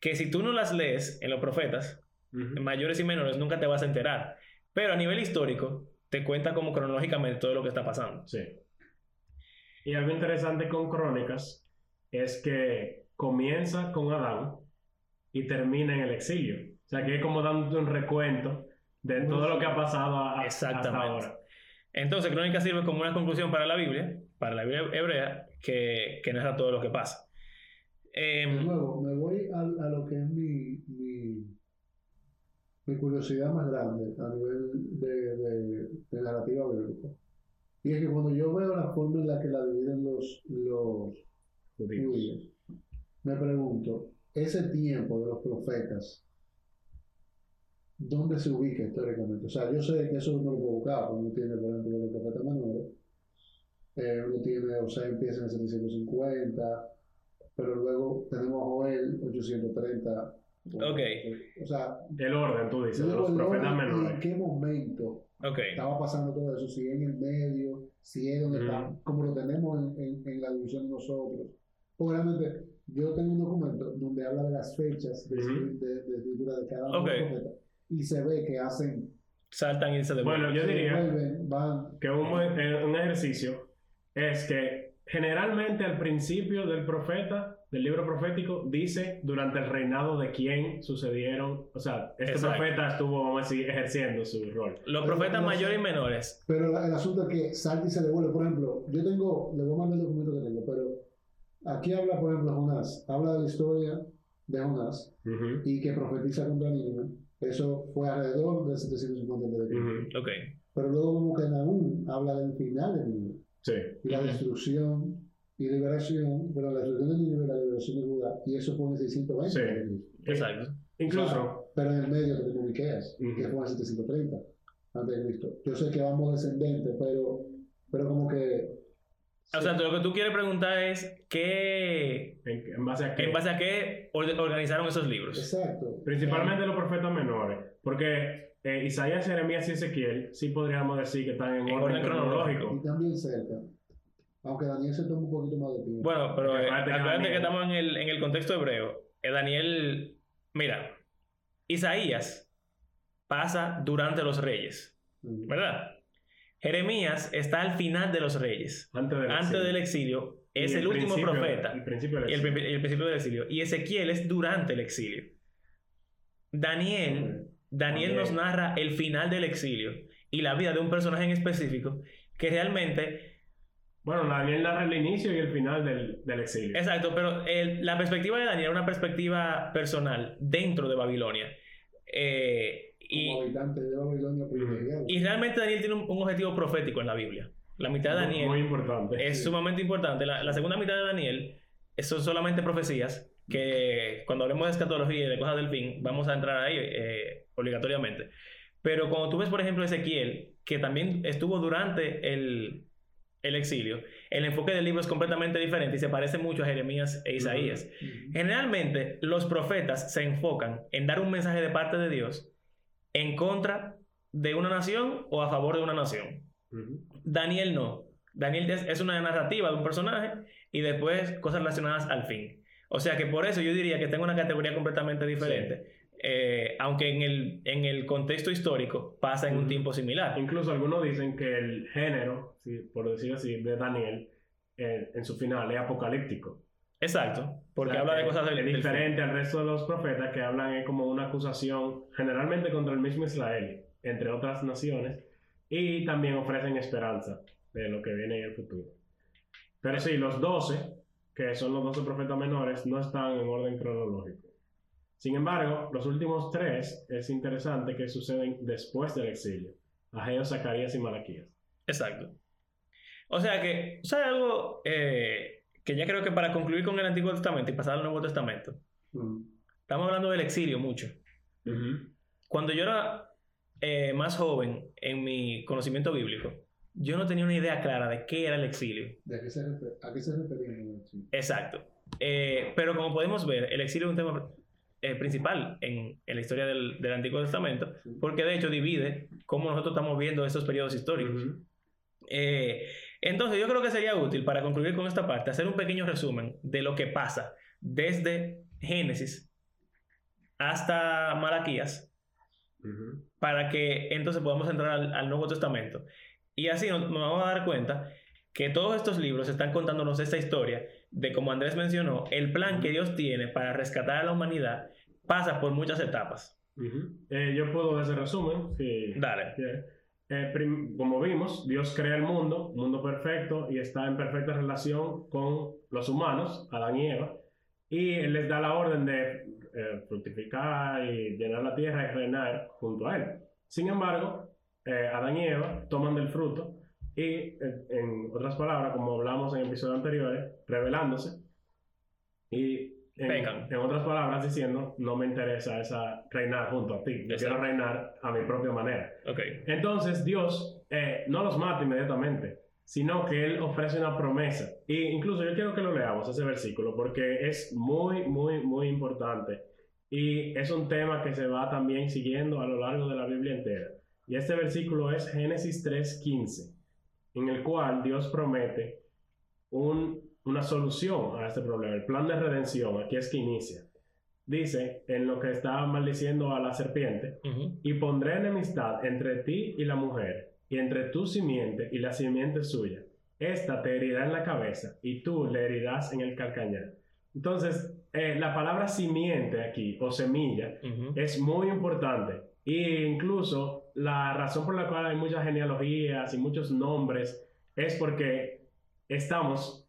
que si tú no las lees en los profetas, Ujú. mayores y menores, nunca te vas a enterar. Pero a nivel histórico, te cuenta como cronológicamente todo lo que está pasando. Sí. Y algo interesante con Crónicas es que comienza con Adán y termina en el exilio. O sea, que es como dando un recuento de todo lo que ha pasado a- a- hasta Exactamente. ahora. Entonces, Crónica sirve como una conclusión para la Biblia, para la Biblia hebrea, que, que narra todo lo que pasa. De Em, nuevo, me voy a, a lo que es mi, mi, mi curiosidad más grande a nivel de, de, de narrativa bíblica. Y es que cuando yo veo la forma en la que la dividen los, los Judíos. judíos, me pregunto, ese tiempo de los profetas, ¿dónde se ubica históricamente? O sea, yo sé que eso no lo puedo buscar, porque uno tiene, por ejemplo, los profetas menores, eh, uno tiene, o sea, empieza en el 750, pero luego tenemos a Joel 830. Ok. O sea, El orden, tú dices, los profetas ¿y ¿en menores. qué momento ok, estaba pasando todo eso, si en el medio, si es donde Ujú. está, como lo tenemos en, en, en la división de nosotros. Realmente yo tengo un documento donde habla de las fechas de, escri- de, de escritura de cada uno Ok. de los profetas y se ve que hacen, saltan y se devuelven. Bueno, yo diría van, que un, eh, un ejercicio es que generalmente al principio del profeta, del libro profético, dice durante el reinado de quién sucedieron, o sea, este Exacto. profeta estuvo, vamos a decir, ejerciendo su rol. Los Pero profetas no mayores y menores. pero la- el asunto es que salta y se devuelve. Por ejemplo, yo tengo, le voy a mandar el documento que tengo, pero aquí habla, por ejemplo, Jonás, habla de la historia de Jonás Ujú, y que profetiza contra Nínive. Eso fue alrededor del 750 de ujú, Ok, Pero luego como que Nahum habla del final de Nínive Sí. y la destrucción y liberación, pero la destrucción de Nínive y la liberación de Judá, y eso fue en el 620. Sí. exacto. Incluso, Pero en el medio tenemos Miqueas, Ujú. que fue en el 730 antes de Cristo. Yo sé que vamos descendentes, pero, pero como que... O sea, lo que tú quieres preguntar es qué, en, en base a qué? en base a qué or- organizaron esos libros. Exacto. Principalmente los profetas menores, porque eh, Isaías, Jeremías y Ezequiel sí podríamos decir que están en, En orden orden cronológico. Y también cerca. Aunque Daniel se toma un poquito más de tiempo. Bueno, pero eh, acuérdate que estamos en el, en el contexto hebreo. Eh, Daniel, mira, Isaías pasa durante los reyes, Mm. ¿verdad? Jeremías está al final de los reyes, Antes del antes exilio. del exilio, es el, último profeta El principio del y el principio del exilio. Y Ezequiel es durante el exilio. Daniel, Daniel nos narra el final del exilio y la vida de un personaje en específico que realmente Bueno, Daniel narra el inicio y el final del, del exilio. Exacto, pero el- la perspectiva de Daniel era una perspectiva personal dentro de Babilonia. Eh, y, Como habitante de Babilonia privilegiado. y realmente Daniel tiene un, un objetivo profético en la Biblia. La mitad de Daniel Muy importante. es sumamente importante. La, la segunda mitad de Daniel son solamente profecías que cuando hablemos de escatología y de cosas del fin, vamos a entrar ahí. eh, obligatoriamente. Pero cuando tú ves, por ejemplo, Ezequiel, que también estuvo durante el, el exilio, el enfoque del libro es completamente diferente y se parece mucho a Jeremías e Isaías. Generalmente, los profetas se enfocan en dar un mensaje de parte de Dios en contra de una nación o a favor de una nación. Daniel no. Daniel es es una narrativa de un personaje y después cosas relacionadas al fin. O sea que por eso yo diría que tengo una categoría completamente diferente, eh, aunque en el, en el contexto histórico pasa en un tiempo similar. Incluso algunos dicen que el género, sí, por decirlo así, de Daniel, eh, en su final es apocalíptico. Exacto, porque O sea, habla de cosas del, Es del diferente al resto de los profetas que hablan es como una acusación generalmente contra el mismo Israel, entre otras naciones, y también ofrecen esperanza de lo que viene en el futuro. Pero sí, los 12, que son los 12 profetas menores, no están en orden cronológico. Sin embargo, los últimos tres es interesante que suceden después del exilio. Ageo, Zacarías y Malaquías. Exacto. O sea que, ¿sabes algo eh, que ya creo que para concluir con el Antiguo Testamento y pasar al Nuevo Testamento? Mm. Estamos hablando del exilio mucho. Cuando yo era eh, más joven en mi conocimiento bíblico, yo no tenía una idea clara de qué era el exilio. ¿De qué se refer- ¿A qué se refería el exilio? Exacto. Eh, pero como podemos ver, el exilio es un tema eh, principal en, en la historia del, del Antiguo Testamento, porque de hecho divide cómo nosotros estamos viendo esos periodos históricos. Eh, entonces yo creo que sería útil para concluir con esta parte hacer un pequeño resumen de lo que pasa desde Génesis hasta Malaquías para que entonces podamos entrar al, al Nuevo Testamento. Y así nos, nos vamos a dar cuenta que todos estos libros están contándonos esta historia de, como Andrés mencionó, el plan que Dios tiene para rescatar a la humanidad pasa por muchas etapas. Ujú. Eh, yo puedo hacer resumen, si Dale. Eh, como vimos, Dios crea el mundo, mundo perfecto, y está en perfecta relación con los humanos, Adán y Eva, y Él les da la orden de eh, fructificar y llenar la tierra y reinar junto a Él. Sin embargo, eh, Adán y Eva toman del fruto y, en otras palabras, como hablamos en episodios anteriores, rebelándose y en, Pecan. en otras palabras diciendo, no me interesa esa reinar junto a ti, yo quiero reinar a mi propia manera. Ok. Entonces Dios eh, no los mata inmediatamente, sino que Él ofrece una promesa. Y incluso yo quiero que lo leamos, ese versículo, porque es muy, muy, muy importante. Y es un tema que se va también siguiendo a lo largo de la Biblia entera. Y este versículo es Génesis 3.15, en el cual Dios promete un- una solución a este problema. El plan de redención, aquí es que inicia. Dice, en lo que está maldiciendo a la serpiente, y pondré enemistad entre ti y la mujer, y entre tu simiente y la simiente suya. Esta te herirá en la cabeza, y tú le herirás en el calcañar. Entonces, eh, la palabra simiente aquí, o semilla, es muy importante. E incluso la razón por la cual hay muchas genealogías y muchos nombres es porque estamos,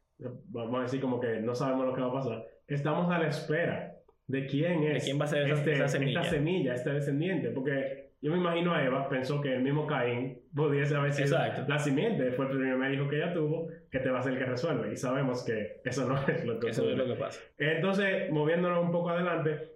vamos a decir como que no sabemos lo que va a pasar, estamos a la espera de quién es ¿De quién va a ser esa- este- esa semilla? esta semilla, este descendiente, porque yo me imagino a Eva, pensó que el mismo Caín pudiese haber sido Exacto. la simiente, fue el primer hijo que ella tuvo, que te va a ser el que resuelve, y sabemos que eso no es lo que Eso es lo que pasa. Entonces, moviéndonos un poco adelante,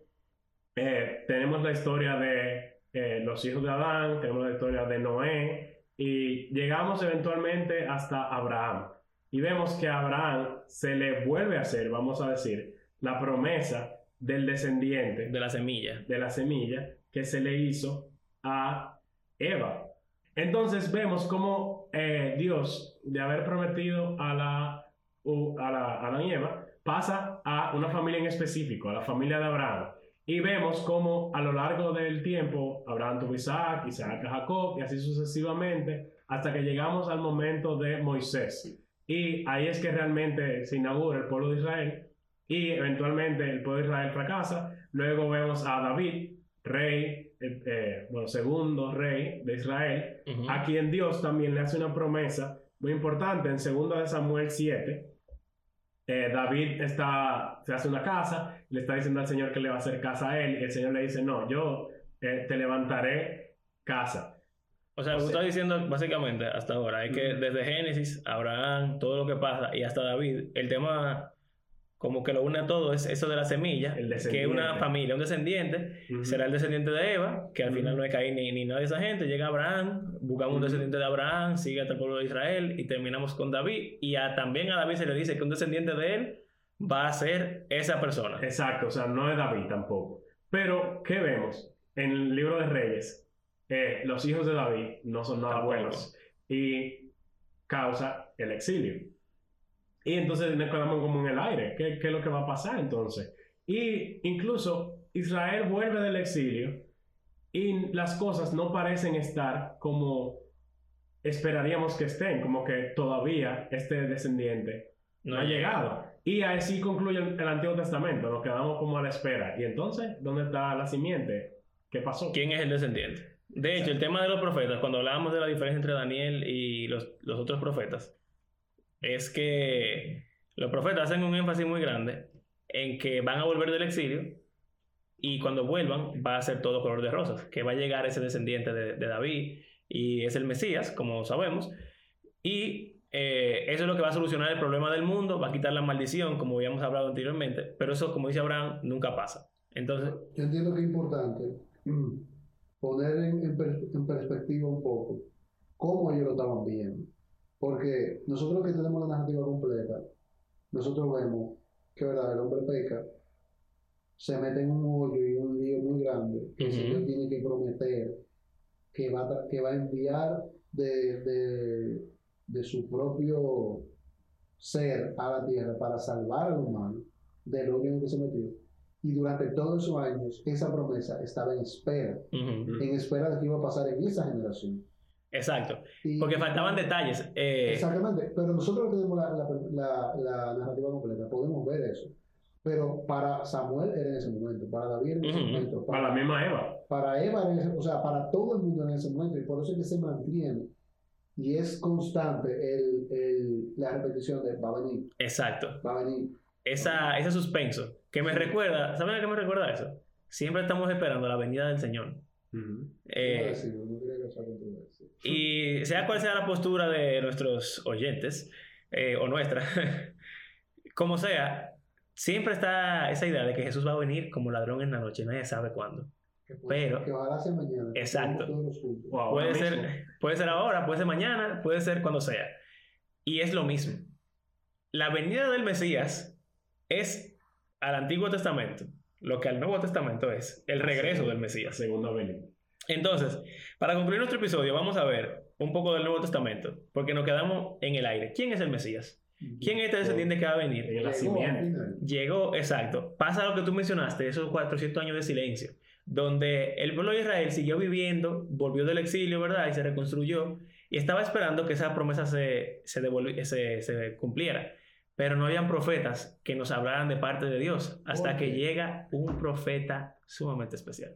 eh, tenemos la historia de eh, los hijos de Adán, tenemos la historia de Noé y llegamos eventualmente hasta Abraham. Y vemos que a Abraham se le vuelve a hacer, vamos a decir, la promesa del descendiente De la semilla. de la semilla que se le hizo a Eva. Entonces vemos cómo eh, Dios, de haber prometido a la, u- a la a Adán y Eva, pasa a una familia en específico, a la familia de Abraham. Y vemos cómo a lo largo del tiempo Abraham tuvo Isaac, Isaac a Jacob y así sucesivamente, hasta que llegamos al momento de Moisés. Y ahí es que realmente se inaugura el pueblo de Israel y eventualmente el pueblo de Israel fracasa. Luego vemos a David, rey, eh, eh, bueno, segundo rey de Israel, Ujú. a quien Dios también le hace una promesa muy importante en 2 de Samuel 7. Eh, David está, se hace una casa, le está diciendo al Señor que le va a hacer casa a él, y el Señor le dice, no, yo eh, te levantaré casa. O sea, tú estás diciendo básicamente hasta ahora es que desde Génesis, Abraham, todo lo que pasa y hasta David, el tema como que lo une a todo es eso de la semilla, que es una familia, un descendiente, será el descendiente de Eva, que al final no es Caín ni, ni nada de esa gente, llega Abraham, buscamos un descendiente de Abraham, sigue hasta el pueblo de Israel y terminamos con David, y a- también a David se le dice que un descendiente de él va a ser esa persona. Exacto, o sea, no es David tampoco. Pero, ¿qué vemos? En el libro de Reyes, eh, los hijos de David no son nada Tampoco. buenos y causa el exilio. Y entonces nos quedamos como en el aire. ¿Qué, qué es lo que va a pasar entonces? Y incluso Israel vuelve del exilio y las cosas no parecen estar como esperaríamos que estén, como que todavía este descendiente no ha llegado. Y así concluye el Antiguo Testamento, nos quedamos como a la espera. ¿Y entonces dónde está la simiente? ¿Qué pasó? ¿Quién es el descendiente? De hecho, el tema de los profetas, cuando hablábamos de la diferencia entre Daniel y los, los otros profetas, es que los profetas hacen un énfasis muy grande en que van a volver del exilio y cuando vuelvan va a ser todo color de rosas, que va a llegar ese descendiente de, David y es el Mesías, como sabemos, y eh, eso es lo que va a solucionar el problema del mundo, va a quitar la maldición, como habíamos hablado anteriormente, pero eso, como dice Abraham, nunca pasa. Entonces, Yo entiendo que es importante mm, poner en, en perspectiva un poco cómo ellos lo estaban viendo. Porque nosotros que tenemos la narrativa completa, nosotros vemos que verdad, el hombre peca, se mete en un hoyo y un lío muy grande, que el Ujú. Señor tiene que prometer que va a, que va a enviar de, de, de su propio ser a la tierra para salvar al humano del hoyo en el que se metió. Y durante todos esos años, esa promesa estaba en espera, en espera de que iba a pasar en esa generación. Exacto. Y- Porque faltaban detalles. eh, Exactamente, pero nosotros tenemos la, la, la- la narrativa completa, podemos ver eso. Pero para Samuel era en ese momento, para David en ese momento, Para la misma Eva. para Eva, era en ese- o sea, para todo el mundo en ese momento, y por eso es que se mantiene. Y es constante el, el- la repetición de va a venir, exacto. va a venir. Esa, ese suspenso. Que me recuerda, ¿saben a qué me recuerda eso? Siempre estamos esperando la venida del Señor. Ujú. Eh, Y sea cual sea la postura de nuestros oyentes, eh, o nuestra, como sea, siempre está esa idea de que Jesús va a venir como ladrón en la noche, nadie sabe cuándo. Que puede- pero- que ojalá sea mañana. que Exacto. ahora Puede mismo. ser, puede ser ahora, puede ser mañana, puede ser cuando sea. Y es lo mismo. La venida del Mesías es al Antiguo Testamento, lo que al Nuevo Testamento es el regreso del Mesías. segunda venida. Entonces, para concluir nuestro episodio, vamos a ver un poco del Nuevo Testamento, porque nos quedamos en el aire. ¿Quién es el Mesías? ¿Quién es este descendiente que va a venir? Llegó. Llegó, exacto. Pasa lo que tú mencionaste, esos 400 años de silencio, donde el pueblo de Israel siguió viviendo, volvió del exilio, ¿verdad? Y se reconstruyó, y estaba esperando que esa promesa se, se, devolvi- se, se cumpliera. Pero no habían profetas que nos hablaran de parte de Dios, hasta ¿Por que llega un profeta sumamente especial.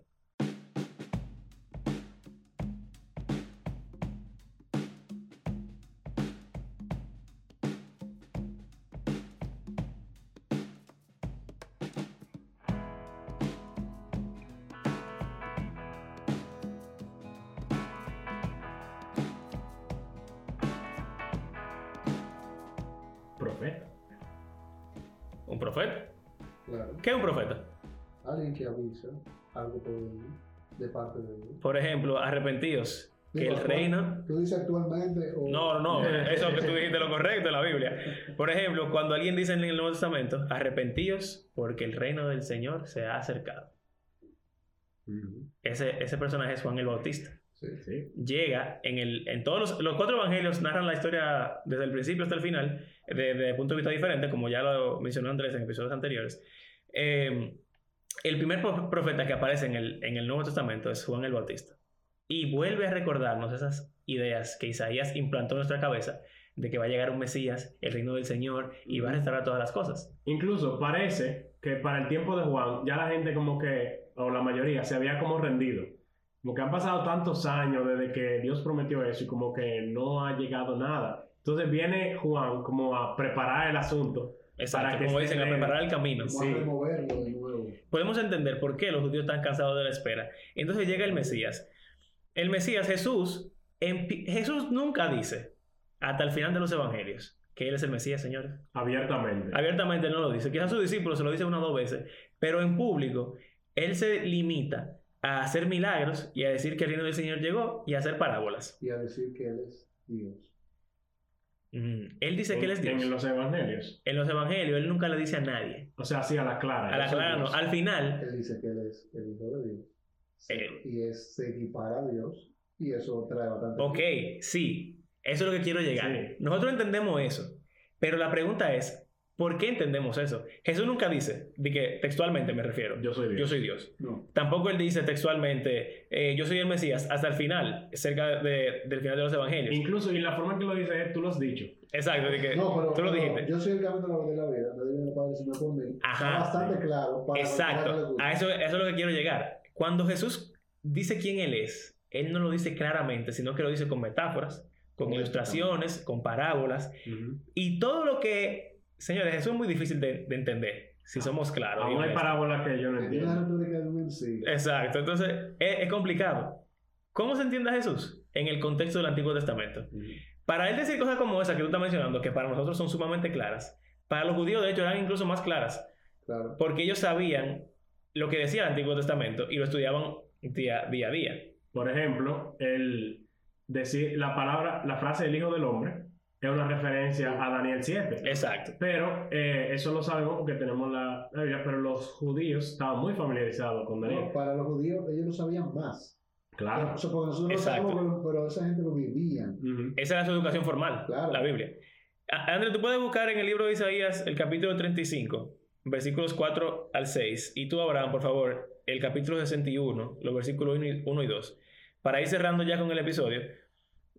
Algo por de parte de Dios. Por ejemplo, arrepentidos, que el reino ¿Tú dices actualmente o...? No, no, no, eso que tú dijiste lo correcto en la Biblia. Por ejemplo, cuando alguien dice en el Nuevo Testamento, arrepentíos porque el reino del Señor se ha acercado. Ujú. Ese, ese personaje es Juan el Bautista. Sí. Sí. Llega en el, en todos los, los cuatro evangelios narran la historia desde el principio hasta el final, de- desde punto de vista diferente, como ya lo mencionó Andrés en episodios anteriores. Eh, el primer pro- profeta que aparece en el, en el Nuevo Testamento es Juan el Bautista. Y vuelve a recordarnos esas ideas que Isaías implantó en nuestra cabeza de que va a llegar un Mesías, el reino del Señor, y va a restaurar todas las cosas. Incluso parece que para el tiempo de Juan ya la gente como que, o la mayoría, se había como rendido. Como que han pasado tantos años desde que Dios prometió eso y como que no ha llegado nada. Entonces viene Juan como a preparar el asunto. Exacto, Para que como dicen, a preparar el camino. Sí. a removerlo podemos entender por qué los judíos están cansados de la espera. Entonces llega el Mesías. El Mesías, Jesús, empi- Jesús nunca dice, hasta el final de los evangelios, que Él es el Mesías, señores. Abiertamente. Abiertamente no lo dice. Quizás a sus discípulos se lo dice una o dos veces, pero en público Él se limita a hacer milagros y a decir que el reino del Señor llegó y a hacer parábolas. Y a decir que Él es Dios. Él dice que Él es Dios. En los evangelios. En los evangelios Él nunca le dice a nadie. O sea, sí, a la clara. A la clara no. Al final, Él dice que Él es el Hijo de Dios. Eh. y es, se equipara a Dios. Y eso trae bastante. ok, sí, eso es lo que quiero llegar. Sí. Nosotros entendemos eso, pero la pregunta es, ¿por qué entendemos eso? Jesús nunca dice, de que textualmente me refiero, Yo soy Dios. yo soy Dios. No. Tampoco él dice textualmente, eh, yo soy el Mesías, hasta el final, cerca de- del final de los evangelios. Incluso, y la forma en que lo dice es, tú lo has dicho. Exacto, de que No, pero, tú lo dijiste. yo soy el camino de la verdad y la vida. Nadie viene al Padre sino por mí. Ajá. Está bastante claro. Para Exacto, a eso, es lo que quiero llegar. Cuando Jesús dice quién Él es, Él no lo dice claramente, sino que lo dice con metáforas, con Con ilustraciones, con parábolas, y todo lo que, señores, eso es muy difícil de, de entender, si somos claros. Aún hay honestos. parábolas que yo no entiendo. Exacto, entonces es, es complicado. ¿Cómo se entiende a Jesús? En el contexto del Antiguo Testamento. Para él decir cosas como esa que tú estás mencionando, que para nosotros son sumamente claras, para los judíos de hecho eran incluso más claras, Claro. porque ellos sabían lo que decía el Antiguo Testamento y lo estudiaban día, día a día. Por ejemplo, el decir la palabra, la frase del Hijo del Hombre es una referencia a Daniel 7. Exacto. Pero eh, eso lo sabemos porque tenemos la la Biblia, pero los judíos estaban muy familiarizados con Daniel. No, para los judíos, ellos lo sabían más. Claro. O sea, porque nosotros Exacto. sabemos, pero, esa gente lo vivían. Ujú. Esa era su educación formal, Claro. la Biblia. A- André, tú puedes buscar en el libro de Isaías el capítulo 35, versículos 4 al 6, y tú, Abraham, por favor, el capítulo 61, los versículos 1 y, 1 y 2, para ir cerrando ya con el episodio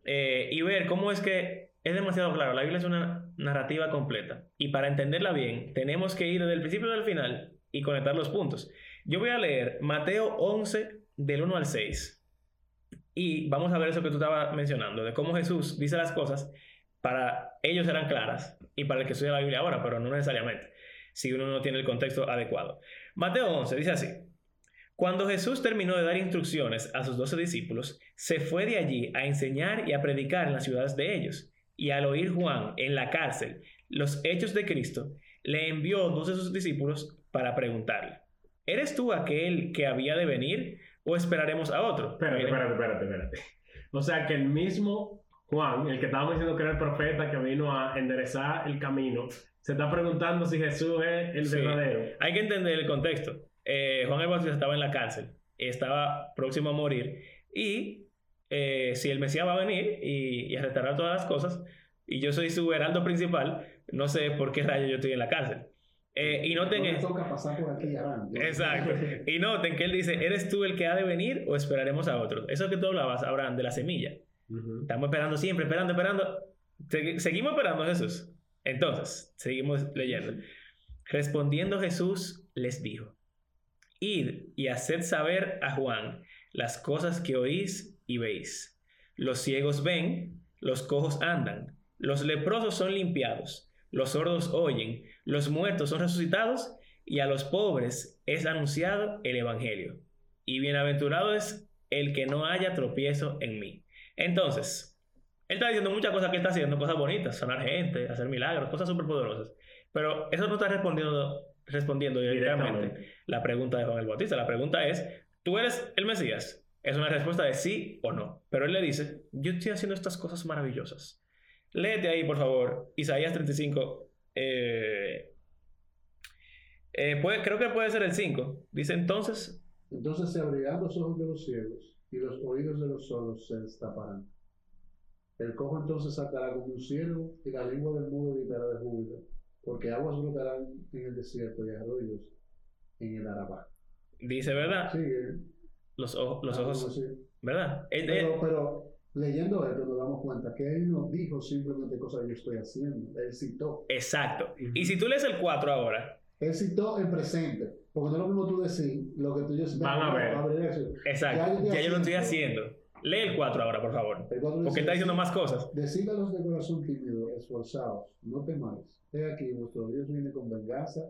eh, y ver cómo es que es demasiado claro. La Biblia es una narrativa completa, y para entenderla bien, tenemos que ir desde el principio al final y conectar los puntos. Yo voy a leer Mateo 11, del 1 al 6. Y vamos a ver eso que tú estabas mencionando, de cómo Jesús dice las cosas para ellos eran claras y para el que estudia la Biblia ahora, pero no necesariamente, si uno no tiene el contexto adecuado. Mateo 11 dice así, cuando Jesús terminó de dar instrucciones a sus doce discípulos, se fue de allí a enseñar y a predicar en las ciudades de ellos, y al oír Juan en la cárcel los hechos de Cristo, le envió dos de sus discípulos para preguntarle, ¿eres tú aquel que había de venir o esperaremos a otro? Espérate, espérate, espérate, espérate. O sea que el mismo Juan, el que estábamos diciendo que era el profeta que vino a enderezar el camino, se está preguntando si Jesús es el Sí. verdadero. Hay que entender el contexto. Eh, Juan el Bautista estaba en la cárcel, estaba próximo a morir y eh, si el Mesías va a venir y, y a restaurar todas las cosas y yo soy su heraldo principal, no sé por qué rayo yo estoy en la cárcel. Eh, y noten No esto. Exacto. Y noten que él dice, ¿eres tú el que ha de venir o esperaremos a otro? Eso que tú hablabas, Abraham, de la semilla. Ujú. Estamos esperando siempre, esperando, esperando. Segui- seguimos esperando a Jesús. Entonces, seguimos leyendo. Respondiendo Jesús les dijo, Id y haced saber a Juan las cosas que oís y veis. Los ciegos ven, los cojos andan, los leprosos son limpiados, los sordos oyen, los muertos son resucitados y a los pobres es anunciado el Evangelio. Y bienaventurado es el que no haya tropiezo en mí. Entonces, él está diciendo muchas cosas que él está haciendo, cosas bonitas, sanar gente, hacer milagros, cosas súper poderosas. Pero eso no está respondiendo, respondiendo directamente Directamente. la pregunta de Juan el Bautista. La pregunta es, ¿tú eres el Mesías? Es una respuesta de sí o no. Pero él le dice, yo estoy haciendo estas cosas maravillosas. Léete ahí, por favor, Isaías 35. eh, eh, puede- creo que puede ser el 5. Dice entonces, Entonces se abrirán los ojos de los ciegos y los oídos de los sordos se destaparán. El cojo entonces saltará como un ciervo y la lengua del mudo gritará de júbilo, porque aguas brotarán en el desierto y arroyos en el Arabá. dice, ¿verdad? Sí, eh, Los, ojos, los ojos. ¿verdad? Pero, pero leyendo esto nos damos cuenta que él no dijo simplemente cosas que yo estoy haciendo, él citó. exacto. Ujú. Y si tú lees el 4 ahora, Él citó el presente, porque no es lo mismo tú decir lo que tú yo Van a ver. eso. exacto, Ya yo ya yo lo estoy haciendo. Lee el 4 ahora, por favor. El Porque dice, está diciendo más cosas. Decid a los de corazón tímido, esforzados, no temáis. He aquí, vuestro Dios viene con venganza,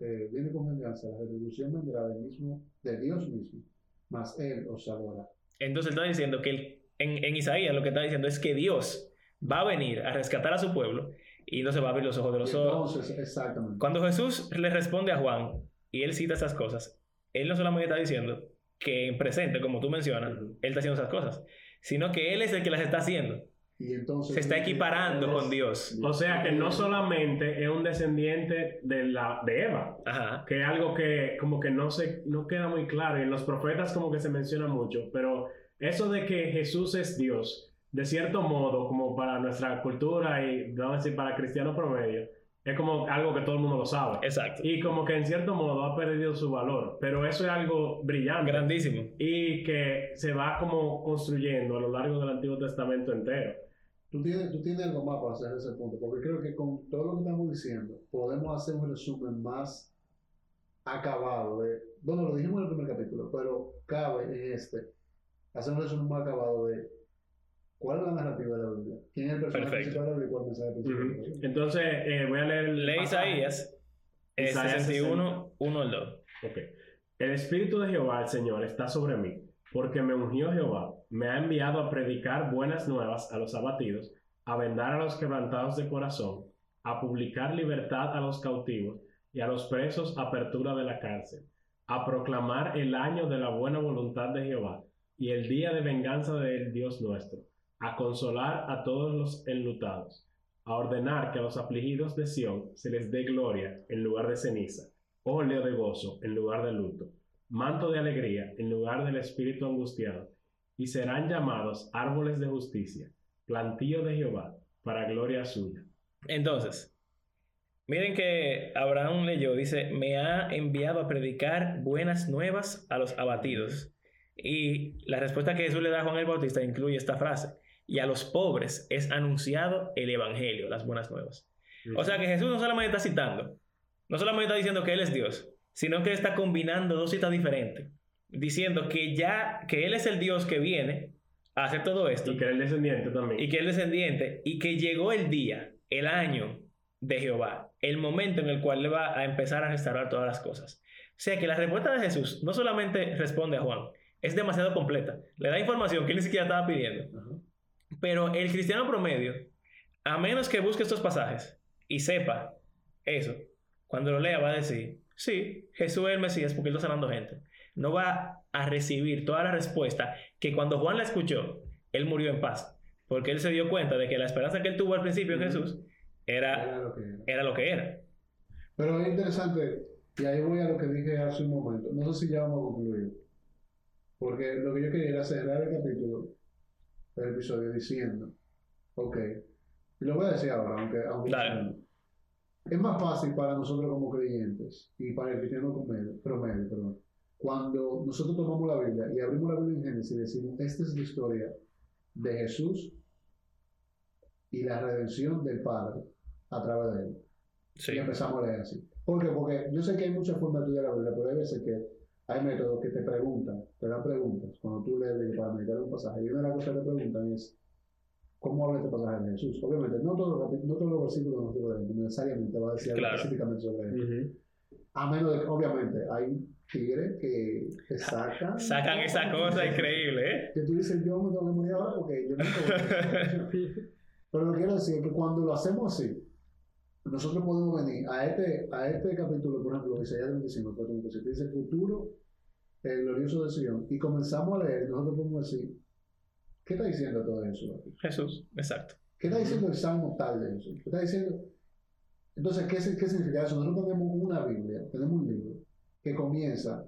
eh, viene con venganza, la retribución vendrá del mismo, de Dios mismo, mas Él os salvará. Entonces está diciendo que el- en, en Isaías lo que está diciendo es que Dios va a venir a rescatar a su pueblo y no se va a abrir los ojos de los ojos. Entonces, exactamente. Cuando Jesús le responde a Juan y él cita esas cosas, él no solamente está diciendo que en presente, como tú mencionas, él está haciendo esas cosas, sino que él es el que las está haciendo. Y entonces Se está equiparando él con Dios. O sea que no solamente es un descendiente de, la, de Eva, Ajá. que es algo que como que no, se, no queda muy claro y en los profetas como que se menciona mucho, pero eso de que Jesús es Dios, de cierto modo, como para nuestra cultura y vamos a decir para cristiano promedio, es como algo que todo el mundo lo sabe. Exacto. Y como que en cierto modo ha perdido su valor, pero eso es algo brillante Grandísimo. y que se va como construyendo a lo largo del Antiguo Testamento entero. Tú tienes, tú tienes algo más para hacer ese punto, porque creo que con todo lo que estamos diciendo, podemos hacer un resumen más acabado de, bueno, lo dijimos en el primer capítulo, pero cabe en este, hacer un resumen más acabado de cuál es la narrativa de la Biblia, quién es el personaje Perfecto. principal y cuál es el mensaje Ujú. Biblia. Entonces, eh, voy a leer el Lee. Isaías, Isaías 61, 1 al 2. Ok. El Espíritu de Jehová, el Señor, está sobre mí, porque me ungió Jehová, me ha enviado a predicar buenas nuevas a los abatidos, a vendar a los quebrantados de corazón, a publicar libertad a los cautivos y a los presos apertura de la cárcel, a proclamar el año de la buena voluntad de Jehová y el día de venganza del Dios nuestro, a consolar a todos los enlutados, a ordenar que a los afligidos de Sión se les dé gloria en lugar de ceniza óleo de gozo en lugar de luto, manto de alegría en lugar del espíritu angustiado, y serán llamados árboles de justicia, plantío de Jehová, para gloria suya. Entonces, miren que Abraham leyó, dice, me ha enviado a predicar buenas nuevas a los abatidos. Y la respuesta que Jesús le da a Juan el Bautista incluye esta frase, y a los pobres es anunciado el Evangelio, las buenas nuevas. O sea que Jesús no solamente está citando, no solamente está diciendo que Él es Dios, sino que está combinando dos citas diferentes, diciendo que ya, que Él es el Dios que viene a hacer todo esto, y que era el descendiente también. y que es descendiente, y que llegó el día, el año de Jehová, el momento en el cual le va a empezar a restaurar todas las cosas. O sea que la respuesta de Jesús no solamente responde a Juan, es demasiado completa, le da información que él ni siquiera estaba pidiendo. Pero el cristiano promedio, a menos que busque estos pasajes y sepa eso, cuando lo lea va a decir, sí, Jesús es el Mesías porque él está sanando gente. No va a recibir toda la respuesta que cuando Juan la escuchó, él murió en paz. Porque él se dio cuenta de que la esperanza que él tuvo al principio en. Jesús era, Era lo que era. era lo que era. Pero es interesante, y ahí voy a lo que dije hace un momento. No sé si ya vamos a concluir. Porque lo que yo quería era cerrar el capítulo, el episodio, diciendo, ok, y lo voy a decir ahora, aunque, aunque Dale. Es más fácil para nosotros como creyentes y para el cristiano promedio, promedio, perdón, cuando nosotros tomamos la Biblia y abrimos la Biblia en Génesis y decimos, esta es la historia de Jesús y la redención del Padre a través de él. Sí. Y empezamos a leer así. ¿Por qué? Porque yo sé que hay muchas formas de estudiar la Biblia, pero hay veces que hay métodos que te preguntan, te dan preguntas cuando tú lees para meditar un pasaje. Y una de las cosas que te preguntan es, ¿cómo habla este pasaje de Jesús? Obviamente, no todos los, no todos los versículos que leemos necesariamente va a decir Claro. específicamente sobre él. Ujú. A menos de que, obviamente, hay tigres que te sacan. Sacan esa cosa increíble, ¿eh? Que tú dices, yo me tengo que ahora porque yo no puedo. Pero lo que quiero decir es que cuando lo hacemos así, nosotros podemos venir a este, a este capítulo, por ejemplo, Isaías 25, 4, que dice el futuro, el glorioso de Sion, y comenzamos a leer, nosotros podemos decir, ¿qué está diciendo todo eso? Jesús, exacto. ¿Qué está diciendo el salmo tal de eso? ¿Qué está diciendo? Entonces, ¿qué, es- qué significa eso? Nosotros tenemos una Biblia, tenemos un libro que comienza,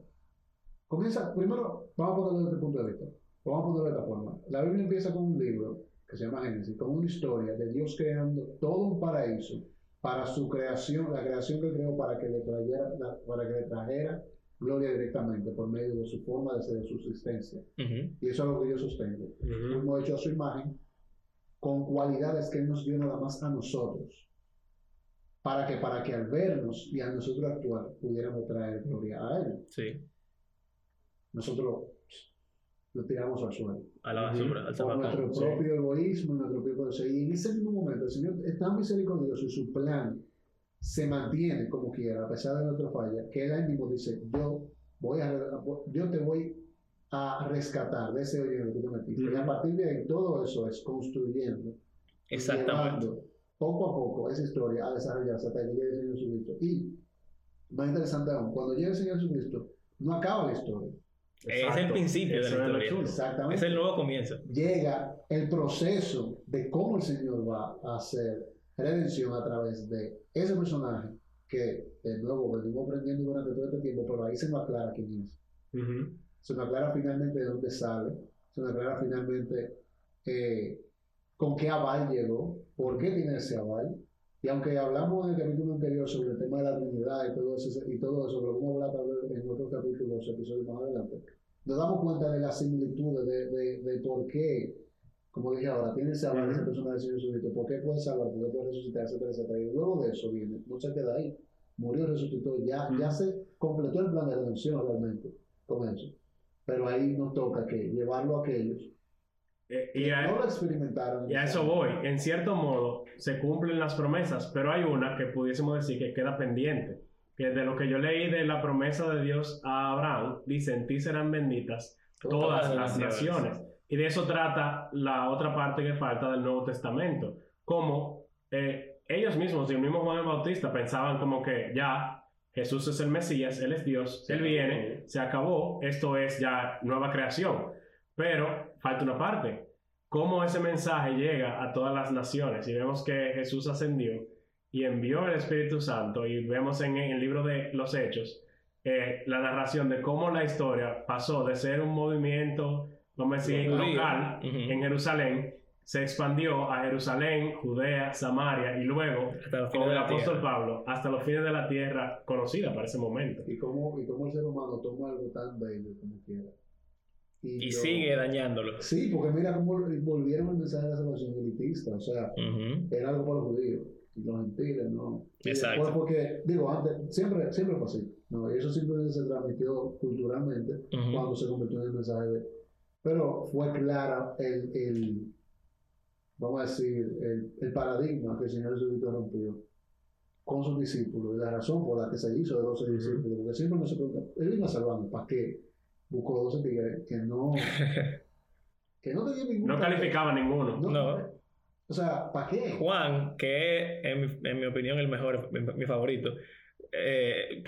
comienza, primero, vamos a ponerlo desde este punto de vista, vamos a ponerlo de esta forma. La Biblia empieza con un libro que se llama Génesis, con una historia de Dios creando todo un paraíso para su creación, la creación que creó para que le trajera, para que le trajera gloria directamente por medio de su forma de ser, de su existencia. Ujú. Y eso es algo que yo sostengo hemos hecho a su imagen, con cualidades que Él nos dio nada más a nosotros, para que, para que al vernos y a nosotros actuar pudiéramos traer gloria a Él. Sí. Nosotros lo tiramos al suelo. A la basura, al Por nuestro zapacón. sí. propio egoísmo, nuestro propio deseo. Y en ese mismo momento, el Señor es tan misericordioso y su plan se mantiene como quiera, a pesar de nuestra falla, que Él ahí mismo dice, yo, voy a, yo te voy a rescatar de ese hoyo en el que tú te metiste. Y a partir de ahí, todo eso es construyendo, Exactamente. llevando poco a poco esa historia a desarrollarse hasta que llegue el Señor Jesucristo. Y, más interesante aún, cuando llegue el Señor Jesucristo, no acaba la historia. Es el principio de la historia. Exactamente. Es el nuevo comienzo. Llega el proceso de cómo el Señor va a hacer redención a través de ese personaje que, de nuevo, venimos aprendiendo durante todo este tiempo, pero ahí se nos aclara quién es. Se nos aclara finalmente de dónde sale, se nos aclara finalmente eh, con qué aval llegó, por qué tiene ese aval. Y aunque hablamos en el capítulo anterior sobre el tema de la Trinidad y todo eso, y todo eso pero vamos a hablar en otros capítulos, episodios más adelante, nos damos cuenta de las similitudes, de, de, de por qué, como dije ahora, tiene ese aval, esa persona del Señor Jesucristo, por qué puede salvar, por qué puede resucitar, etcétera, etcétera. Y luego de eso viene, no se queda ahí, murió, resucitó, ya, ya se completó el plan de redención realmente con eso. Pero ahí nos toca que llevarlo a aquellos eh, y a, no lo experimentaron. Y a eso voy. En cierto modo, se cumplen las promesas, pero hay una que pudiésemos decir que queda pendiente. Que de lo que yo leí de la promesa de Dios a Abraham, dice, en ti serán benditas todas, las naciones. Y de eso trata la otra parte que falta del Nuevo Testamento. Como eh, ellos mismos, y el mismo Juan el Bautista, pensaban como que ya Jesús es el Mesías, Él es Dios, Él viene, se acabó, esto es ya nueva creación. Pero falta una parte. ¿Cómo ese mensaje llega a todas las naciones? Y vemos que Jesús ascendió y envió el Espíritu Santo y vemos en, el libro de los Hechos eh, la narración de cómo la historia pasó de ser un movimiento, vamos a decir, local en Jerusalén, se expandió a Jerusalén, Judea, Samaria y luego con el apóstol Pablo hasta los fines de la tierra conocida para ese momento. ¿Y cómo, y cómo el ser humano toma algo tan bello como quiera? Y, sigue dañándolo. Sí, porque mira cómo volvieron el mensaje de la salvación elitista, o sea, era algo para los judíos y los gentiles, ¿no? Exacto. porque, digo, antes, siempre, siempre fue así, ¿no? Y eso simplemente se transmitió culturalmente cuando se convirtió en el mensaje de... Pero fue clara el, el vamos a decir, el, el paradigma que el Señor Jesucristo rompió con sus discípulos y la razón por la que se hizo de 12 discípulos, porque siempre no se pregunta, él vino a salvarnos, ¿para qué? buscó 12 tigres que no. que no tenían ningún. No calificaba ninguno. No. O sea, ¿para qué? Juan, que es, en mi, en mi opinión, el mejor, mi, favorito, eh,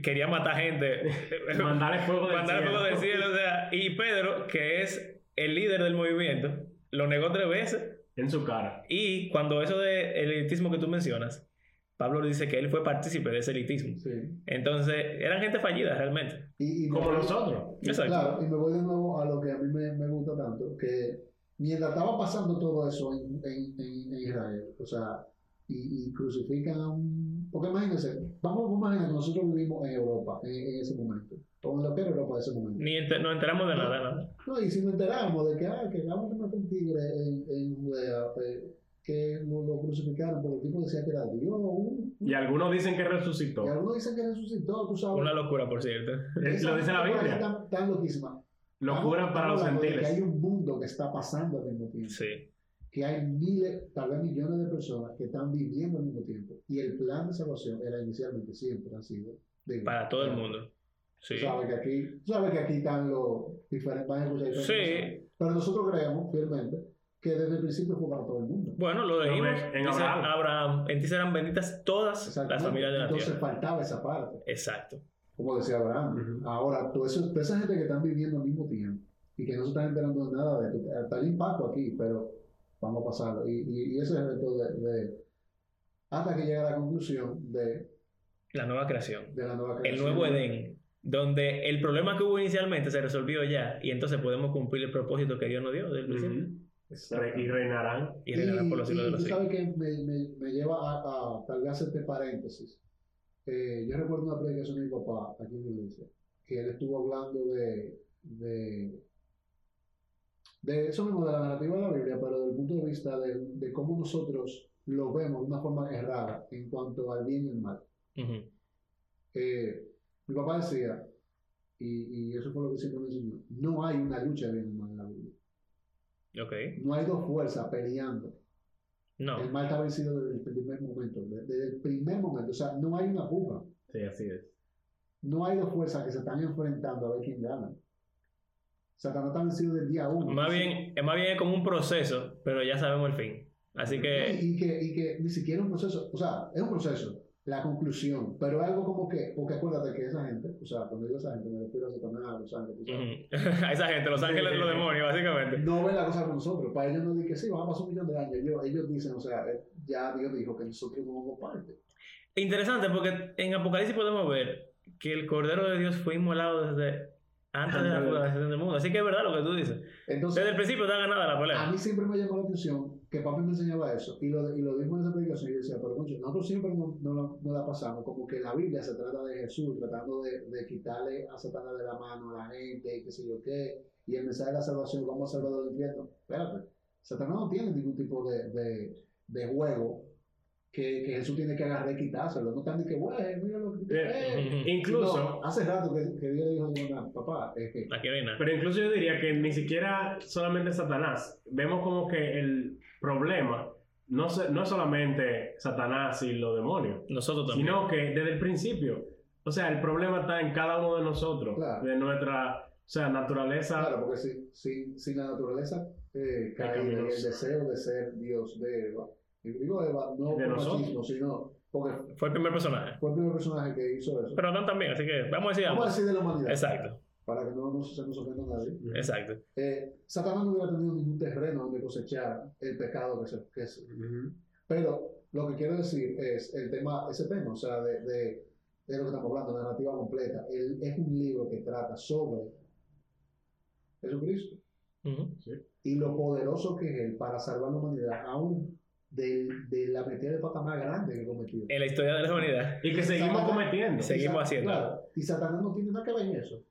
quería matar gente. Mandarle fuego del Mandarle fuego del cielo. O sea, y Pedro, que es el líder del movimiento, lo negó tres veces. En su cara. Y cuando eso del elitismo que tú mencionas, Pablo dice que él fue partícipe de ese elitismo. Entonces, eran gente fallida realmente. Y, Como nosotros. Claro, y me voy de nuevo a lo que a mí me, me gusta tanto, que mientras estaba pasando todo eso en, en, en Israel, o sea, y, y, crucifican a un... Porque imagínense, vamos a imaginar que nosotros vivimos en Europa en, ese momento, o en lo que era Europa en ese momento. Ni nos enteramos de nada, nada. No, y si nos enteramos de que, ah, que vamos a matar un tigre en, en Judea, pues, que lo, lo, crucificaron porque el tipo decía que era Dios. y algunos dicen que resucitó. Y algunos dicen que resucitó, tú sabes. Una locura, por cierto. lo dice la Biblia. Tan, tan loquísima. Locura para los gentiles. Que hay un mundo que está pasando al mismo tiempo. Sí. Que hay miles, tal vez millones de personas que están viviendo al mismo tiempo. Y el plan de salvación era inicialmente siempre ha sido. para todo el mundo. Sí. Tú sabes que aquí, sabes que aquí están los diferentes. Sí. Pero nosotros creemos fielmente que desde el principio fue para todo el mundo. Bueno, lo dijimos. En Abraham. Abraham. En ti serán benditas todas las familias de la Entonces tierra. Entonces faltaba esa parte. Exacto. Como decía Abraham. Ahora, toda, esa gente que están viviendo al mismo tiempo y que no se están enterando de nada de esto, está el impacto aquí, pero vamos a pasarlo. Y, y, ese es el reto de, de, hasta que llega a la conclusión de la nueva creación. De la nueva creación. El nuevo Edén. Donde el problema que hubo inicialmente se resolvió ya y entonces podemos cumplir el propósito que Dios nos dio desde el principio. Y reinarán. Y reinarán por los siglos de los siglos. sabes que me, me, me, lleva a, a, tal vez este paréntesis. Eh, yo recuerdo una predicación de mi papá aquí en la iglesia, que él estuvo hablando de, de, de eso mismo, de la narrativa de la Biblia, pero desde el punto de vista de, de cómo nosotros lo vemos de una forma errada en cuanto al bien y el mal. eh, mi papá decía, y, y, eso fue lo que siempre me enseñó, no hay una lucha de bien y mal en la Biblia. Okay. No hay dos fuerzas peleando. No. El mal está vencido desde el primer momento. Desde el primer momento. O sea, no hay una puja. Sí, así es. No hay dos fuerzas que se están enfrentando a ver quién gana. Satanás está vencido del día uno. Más bien, es más bien como un proceso, pero ya sabemos el fin. Así que... Y, que... y que ni siquiera un proceso, o sea, es un proceso, la conclusión, pero es algo como que, porque acuérdate que esa gente, o sea, cuando digo esa gente, me refiero a Satanás, a los ángeles, a esa gente, los ángeles, los demonios, básicamente. No ven la cosa con nosotros, para ellos no dicen que sí, van a pasar un millón de años, ellos, ellos dicen, o sea, eh, ya Dios dijo que nosotros no somos parte. Interesante, porque en Apocalipsis podemos ver que el Cordero de Dios fue inmolado desde antes de la fundación del mundo. Así que es verdad lo que tú dices. Entonces, desde el principio está ganada la pelea. A mí siempre me llamó la atención que papi me enseñaba eso y lo, y lo dijo en esa predicación y yo decía, pero concho, nosotros siempre no, no, no, la pasamos, como que la Biblia se trata de Jesús, tratando de, de quitarle a Satanás de la mano a la gente y qué sé yo qué, y el mensaje de la salvación, cómo salvar del infierno. Espérate, Satanás no tiene ningún tipo de, de, de juego que, que, Jesús tiene que agarrar y quitárselo. No están ni que, güey, mira lo que eh, Incluso. hace rato que, que Dios dijo, no, papá, es que. Pero incluso yo diría que ni siquiera solamente Satanás. Vemos como que el problema no, no es solamente Satanás y los demonios. Nosotros también. Sino que desde el principio. O sea, el problema está en cada uno de nosotros. De nuestra. O sea, naturaleza. Claro, porque si, si, si la naturaleza eh, cae en el deseo de ser Dios de Eva y digo Eva, no de nosotros, sino porque fue el primer personaje. Fue el primer personaje que hizo eso. Pero Adán también, así que vamos a decir Vamos a decir de la humanidad. Exacto. Para que no, no se nos ofenda a nadie. Exacto. Eh, Satanás no hubiera tenido ningún terreno donde cosechar el pecado que, se, que es. Pero lo que quiero decir es el tema, ese tema, o sea, de, de, de lo que estamos hablando, narrativa completa. El, es un libro que trata sobre Jesucristo. sí. Y lo poderoso que es Él para salvar la humanidad, aún de, de, la metida de pata más grande que cometió. En la historia de la humanidad. Y que seguimos cometiendo. Seguimos haciendo. Claro, y Satanás no tiene nada que ver en eso.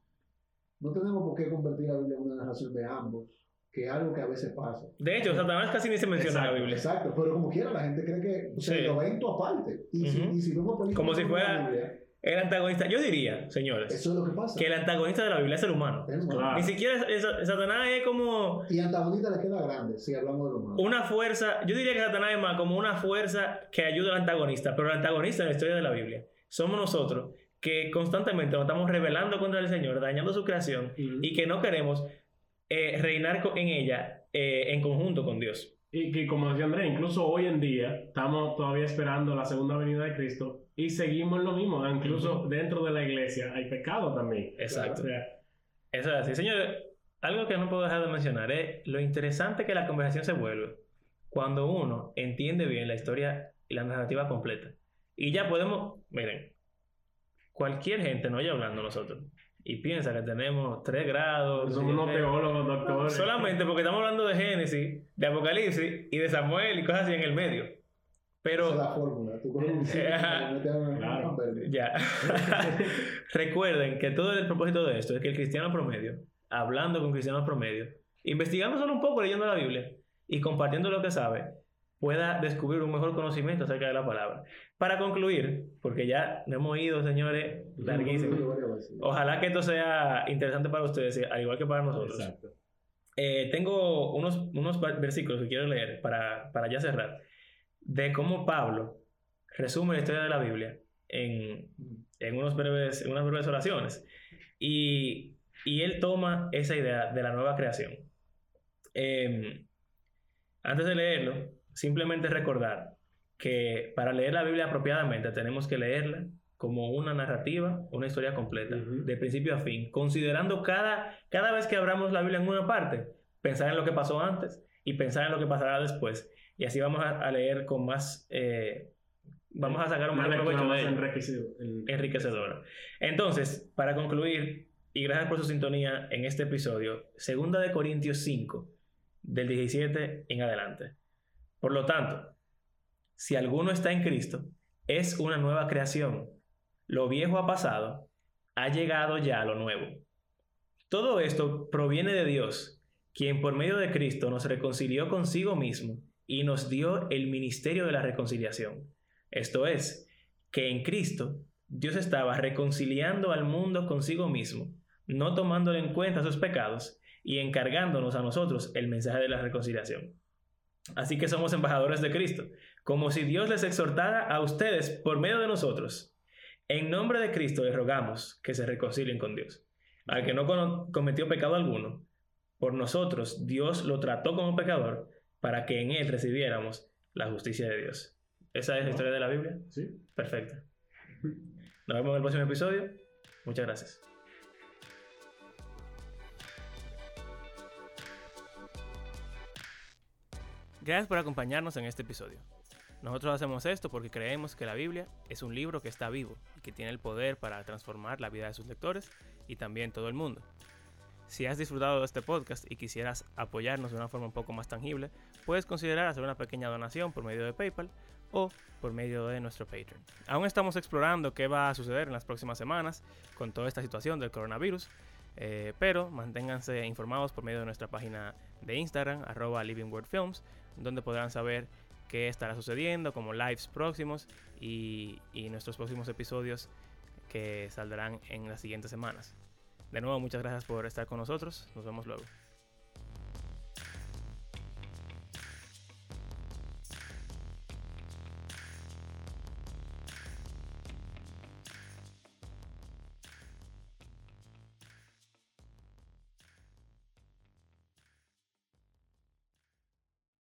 No tenemos por qué convertir la Biblia en una narración de ambos, que es algo que a veces pasa. De hecho, Satanás casi ni se menciona en la Biblia. Exacto, pero como quiera, la gente cree que se lo ve en tu aparte. Y, si, y si no Como si fuera. El antagonista, yo diría, señores, Eso es lo que, pasa. que el antagonista de la Biblia es el humano. Ni siquiera Satanás es como... Y antagonista le queda grande, si hablamos de lo humano. Una fuerza, yo diría que Satanás es más como una fuerza que ayuda al antagonista, pero el antagonista en la historia de la Biblia somos nosotros que constantemente nos estamos rebelando contra el Señor, dañando su creación y que no queremos eh, reinar en ella eh, en conjunto con Dios. Y que como decía Andrés, incluso hoy en día estamos todavía esperando la segunda venida de Cristo y seguimos lo mismo, incluso dentro de la iglesia hay pecado también. Exacto. Eso es así. Señores, algo que no puedo dejar de mencionar es lo interesante que la conversación se vuelve cuando uno entiende bien la historia y la narrativa completa. Y ya podemos, miren, cualquier gente no haya hablando nosotros y piensa que tenemos tres grados. Somos unos teólogos, doctores. Solamente porque estamos hablando de Génesis, de Apocalipsis y de Samuel y cosas así en el medio. Pero. Esa es la fórmula. Tú claro. Ya. Recuerden que todo el propósito de esto es que el cristiano promedio, hablando con cristianos promedio, investigando solo un poco, leyendo la Biblia y compartiendo lo que sabe, pueda descubrir un mejor conocimiento acerca de la palabra. Para concluir, porque ya no hemos ido, señores, larguísimo. Ojalá que esto sea interesante para ustedes, al igual que para nosotros. Eh, tengo unos, unos versículos que quiero leer para, para ya cerrar, de cómo Pablo resume la historia de la Biblia en, en, unos breves, en unas breves oraciones. Y, y, él toma esa idea de la nueva creación. Em, antes de leerlo, simplemente recordar que para leer la Biblia apropiadamente tenemos que leerla como una narrativa, una historia completa, de principio a fin, considerando cada, cada vez que abramos la Biblia en una parte, pensar en lo que pasó antes y pensar en lo que pasará después. Y así vamos a, leer con más, eh, vamos a sacar un más provecho de enriquecedora. Entonces, para concluir, y gracias por su sintonía en este episodio, segunda de Corintios 5, del 17 en adelante. Por lo tanto, si alguno está en Cristo, es una nueva creación. Lo viejo ha pasado, ha llegado ya lo nuevo. Todo esto proviene de Dios, quien por medio de Cristo nos reconcilió consigo mismo y nos dio el ministerio de la reconciliación. Esto es, que en Cristo Dios estaba reconciliando al mundo consigo mismo, no tomándole en cuenta sus pecados y encargándonos a nosotros el mensaje de la reconciliación. Así que somos embajadores de Cristo, como si Dios les exhortara a ustedes por medio de nosotros. En nombre de Cristo les rogamos que se reconcilien con Dios. Al que no cometió pecado alguno, por nosotros Dios lo trató como pecador para que en él recibiéramos la justicia de Dios. ¿Esa es la historia de la Biblia? Sí. Perfecto. Nos vemos en el próximo episodio. Muchas gracias. Gracias por acompañarnos en este episodio. Nosotros hacemos esto porque creemos que la Biblia es un libro que está vivo y que tiene el poder para transformar la vida de sus lectores y también todo el mundo. Si has disfrutado de este podcast y quisieras apoyarnos de una forma un poco más tangible, puedes considerar hacer una pequeña donación por medio de PayPal o por medio de nuestro Patreon. Aún estamos explorando qué va a suceder en las próximas semanas con toda esta situación del coronavirus, eh, pero manténganse informados por medio de nuestra página de Instagram, arroba livingwordfilms, donde podrán saber qué estará sucediendo, como lives próximos y, y nuestros próximos episodios que saldrán en las siguientes semanas. De nuevo, muchas gracias por estar con nosotros. Nos vemos luego.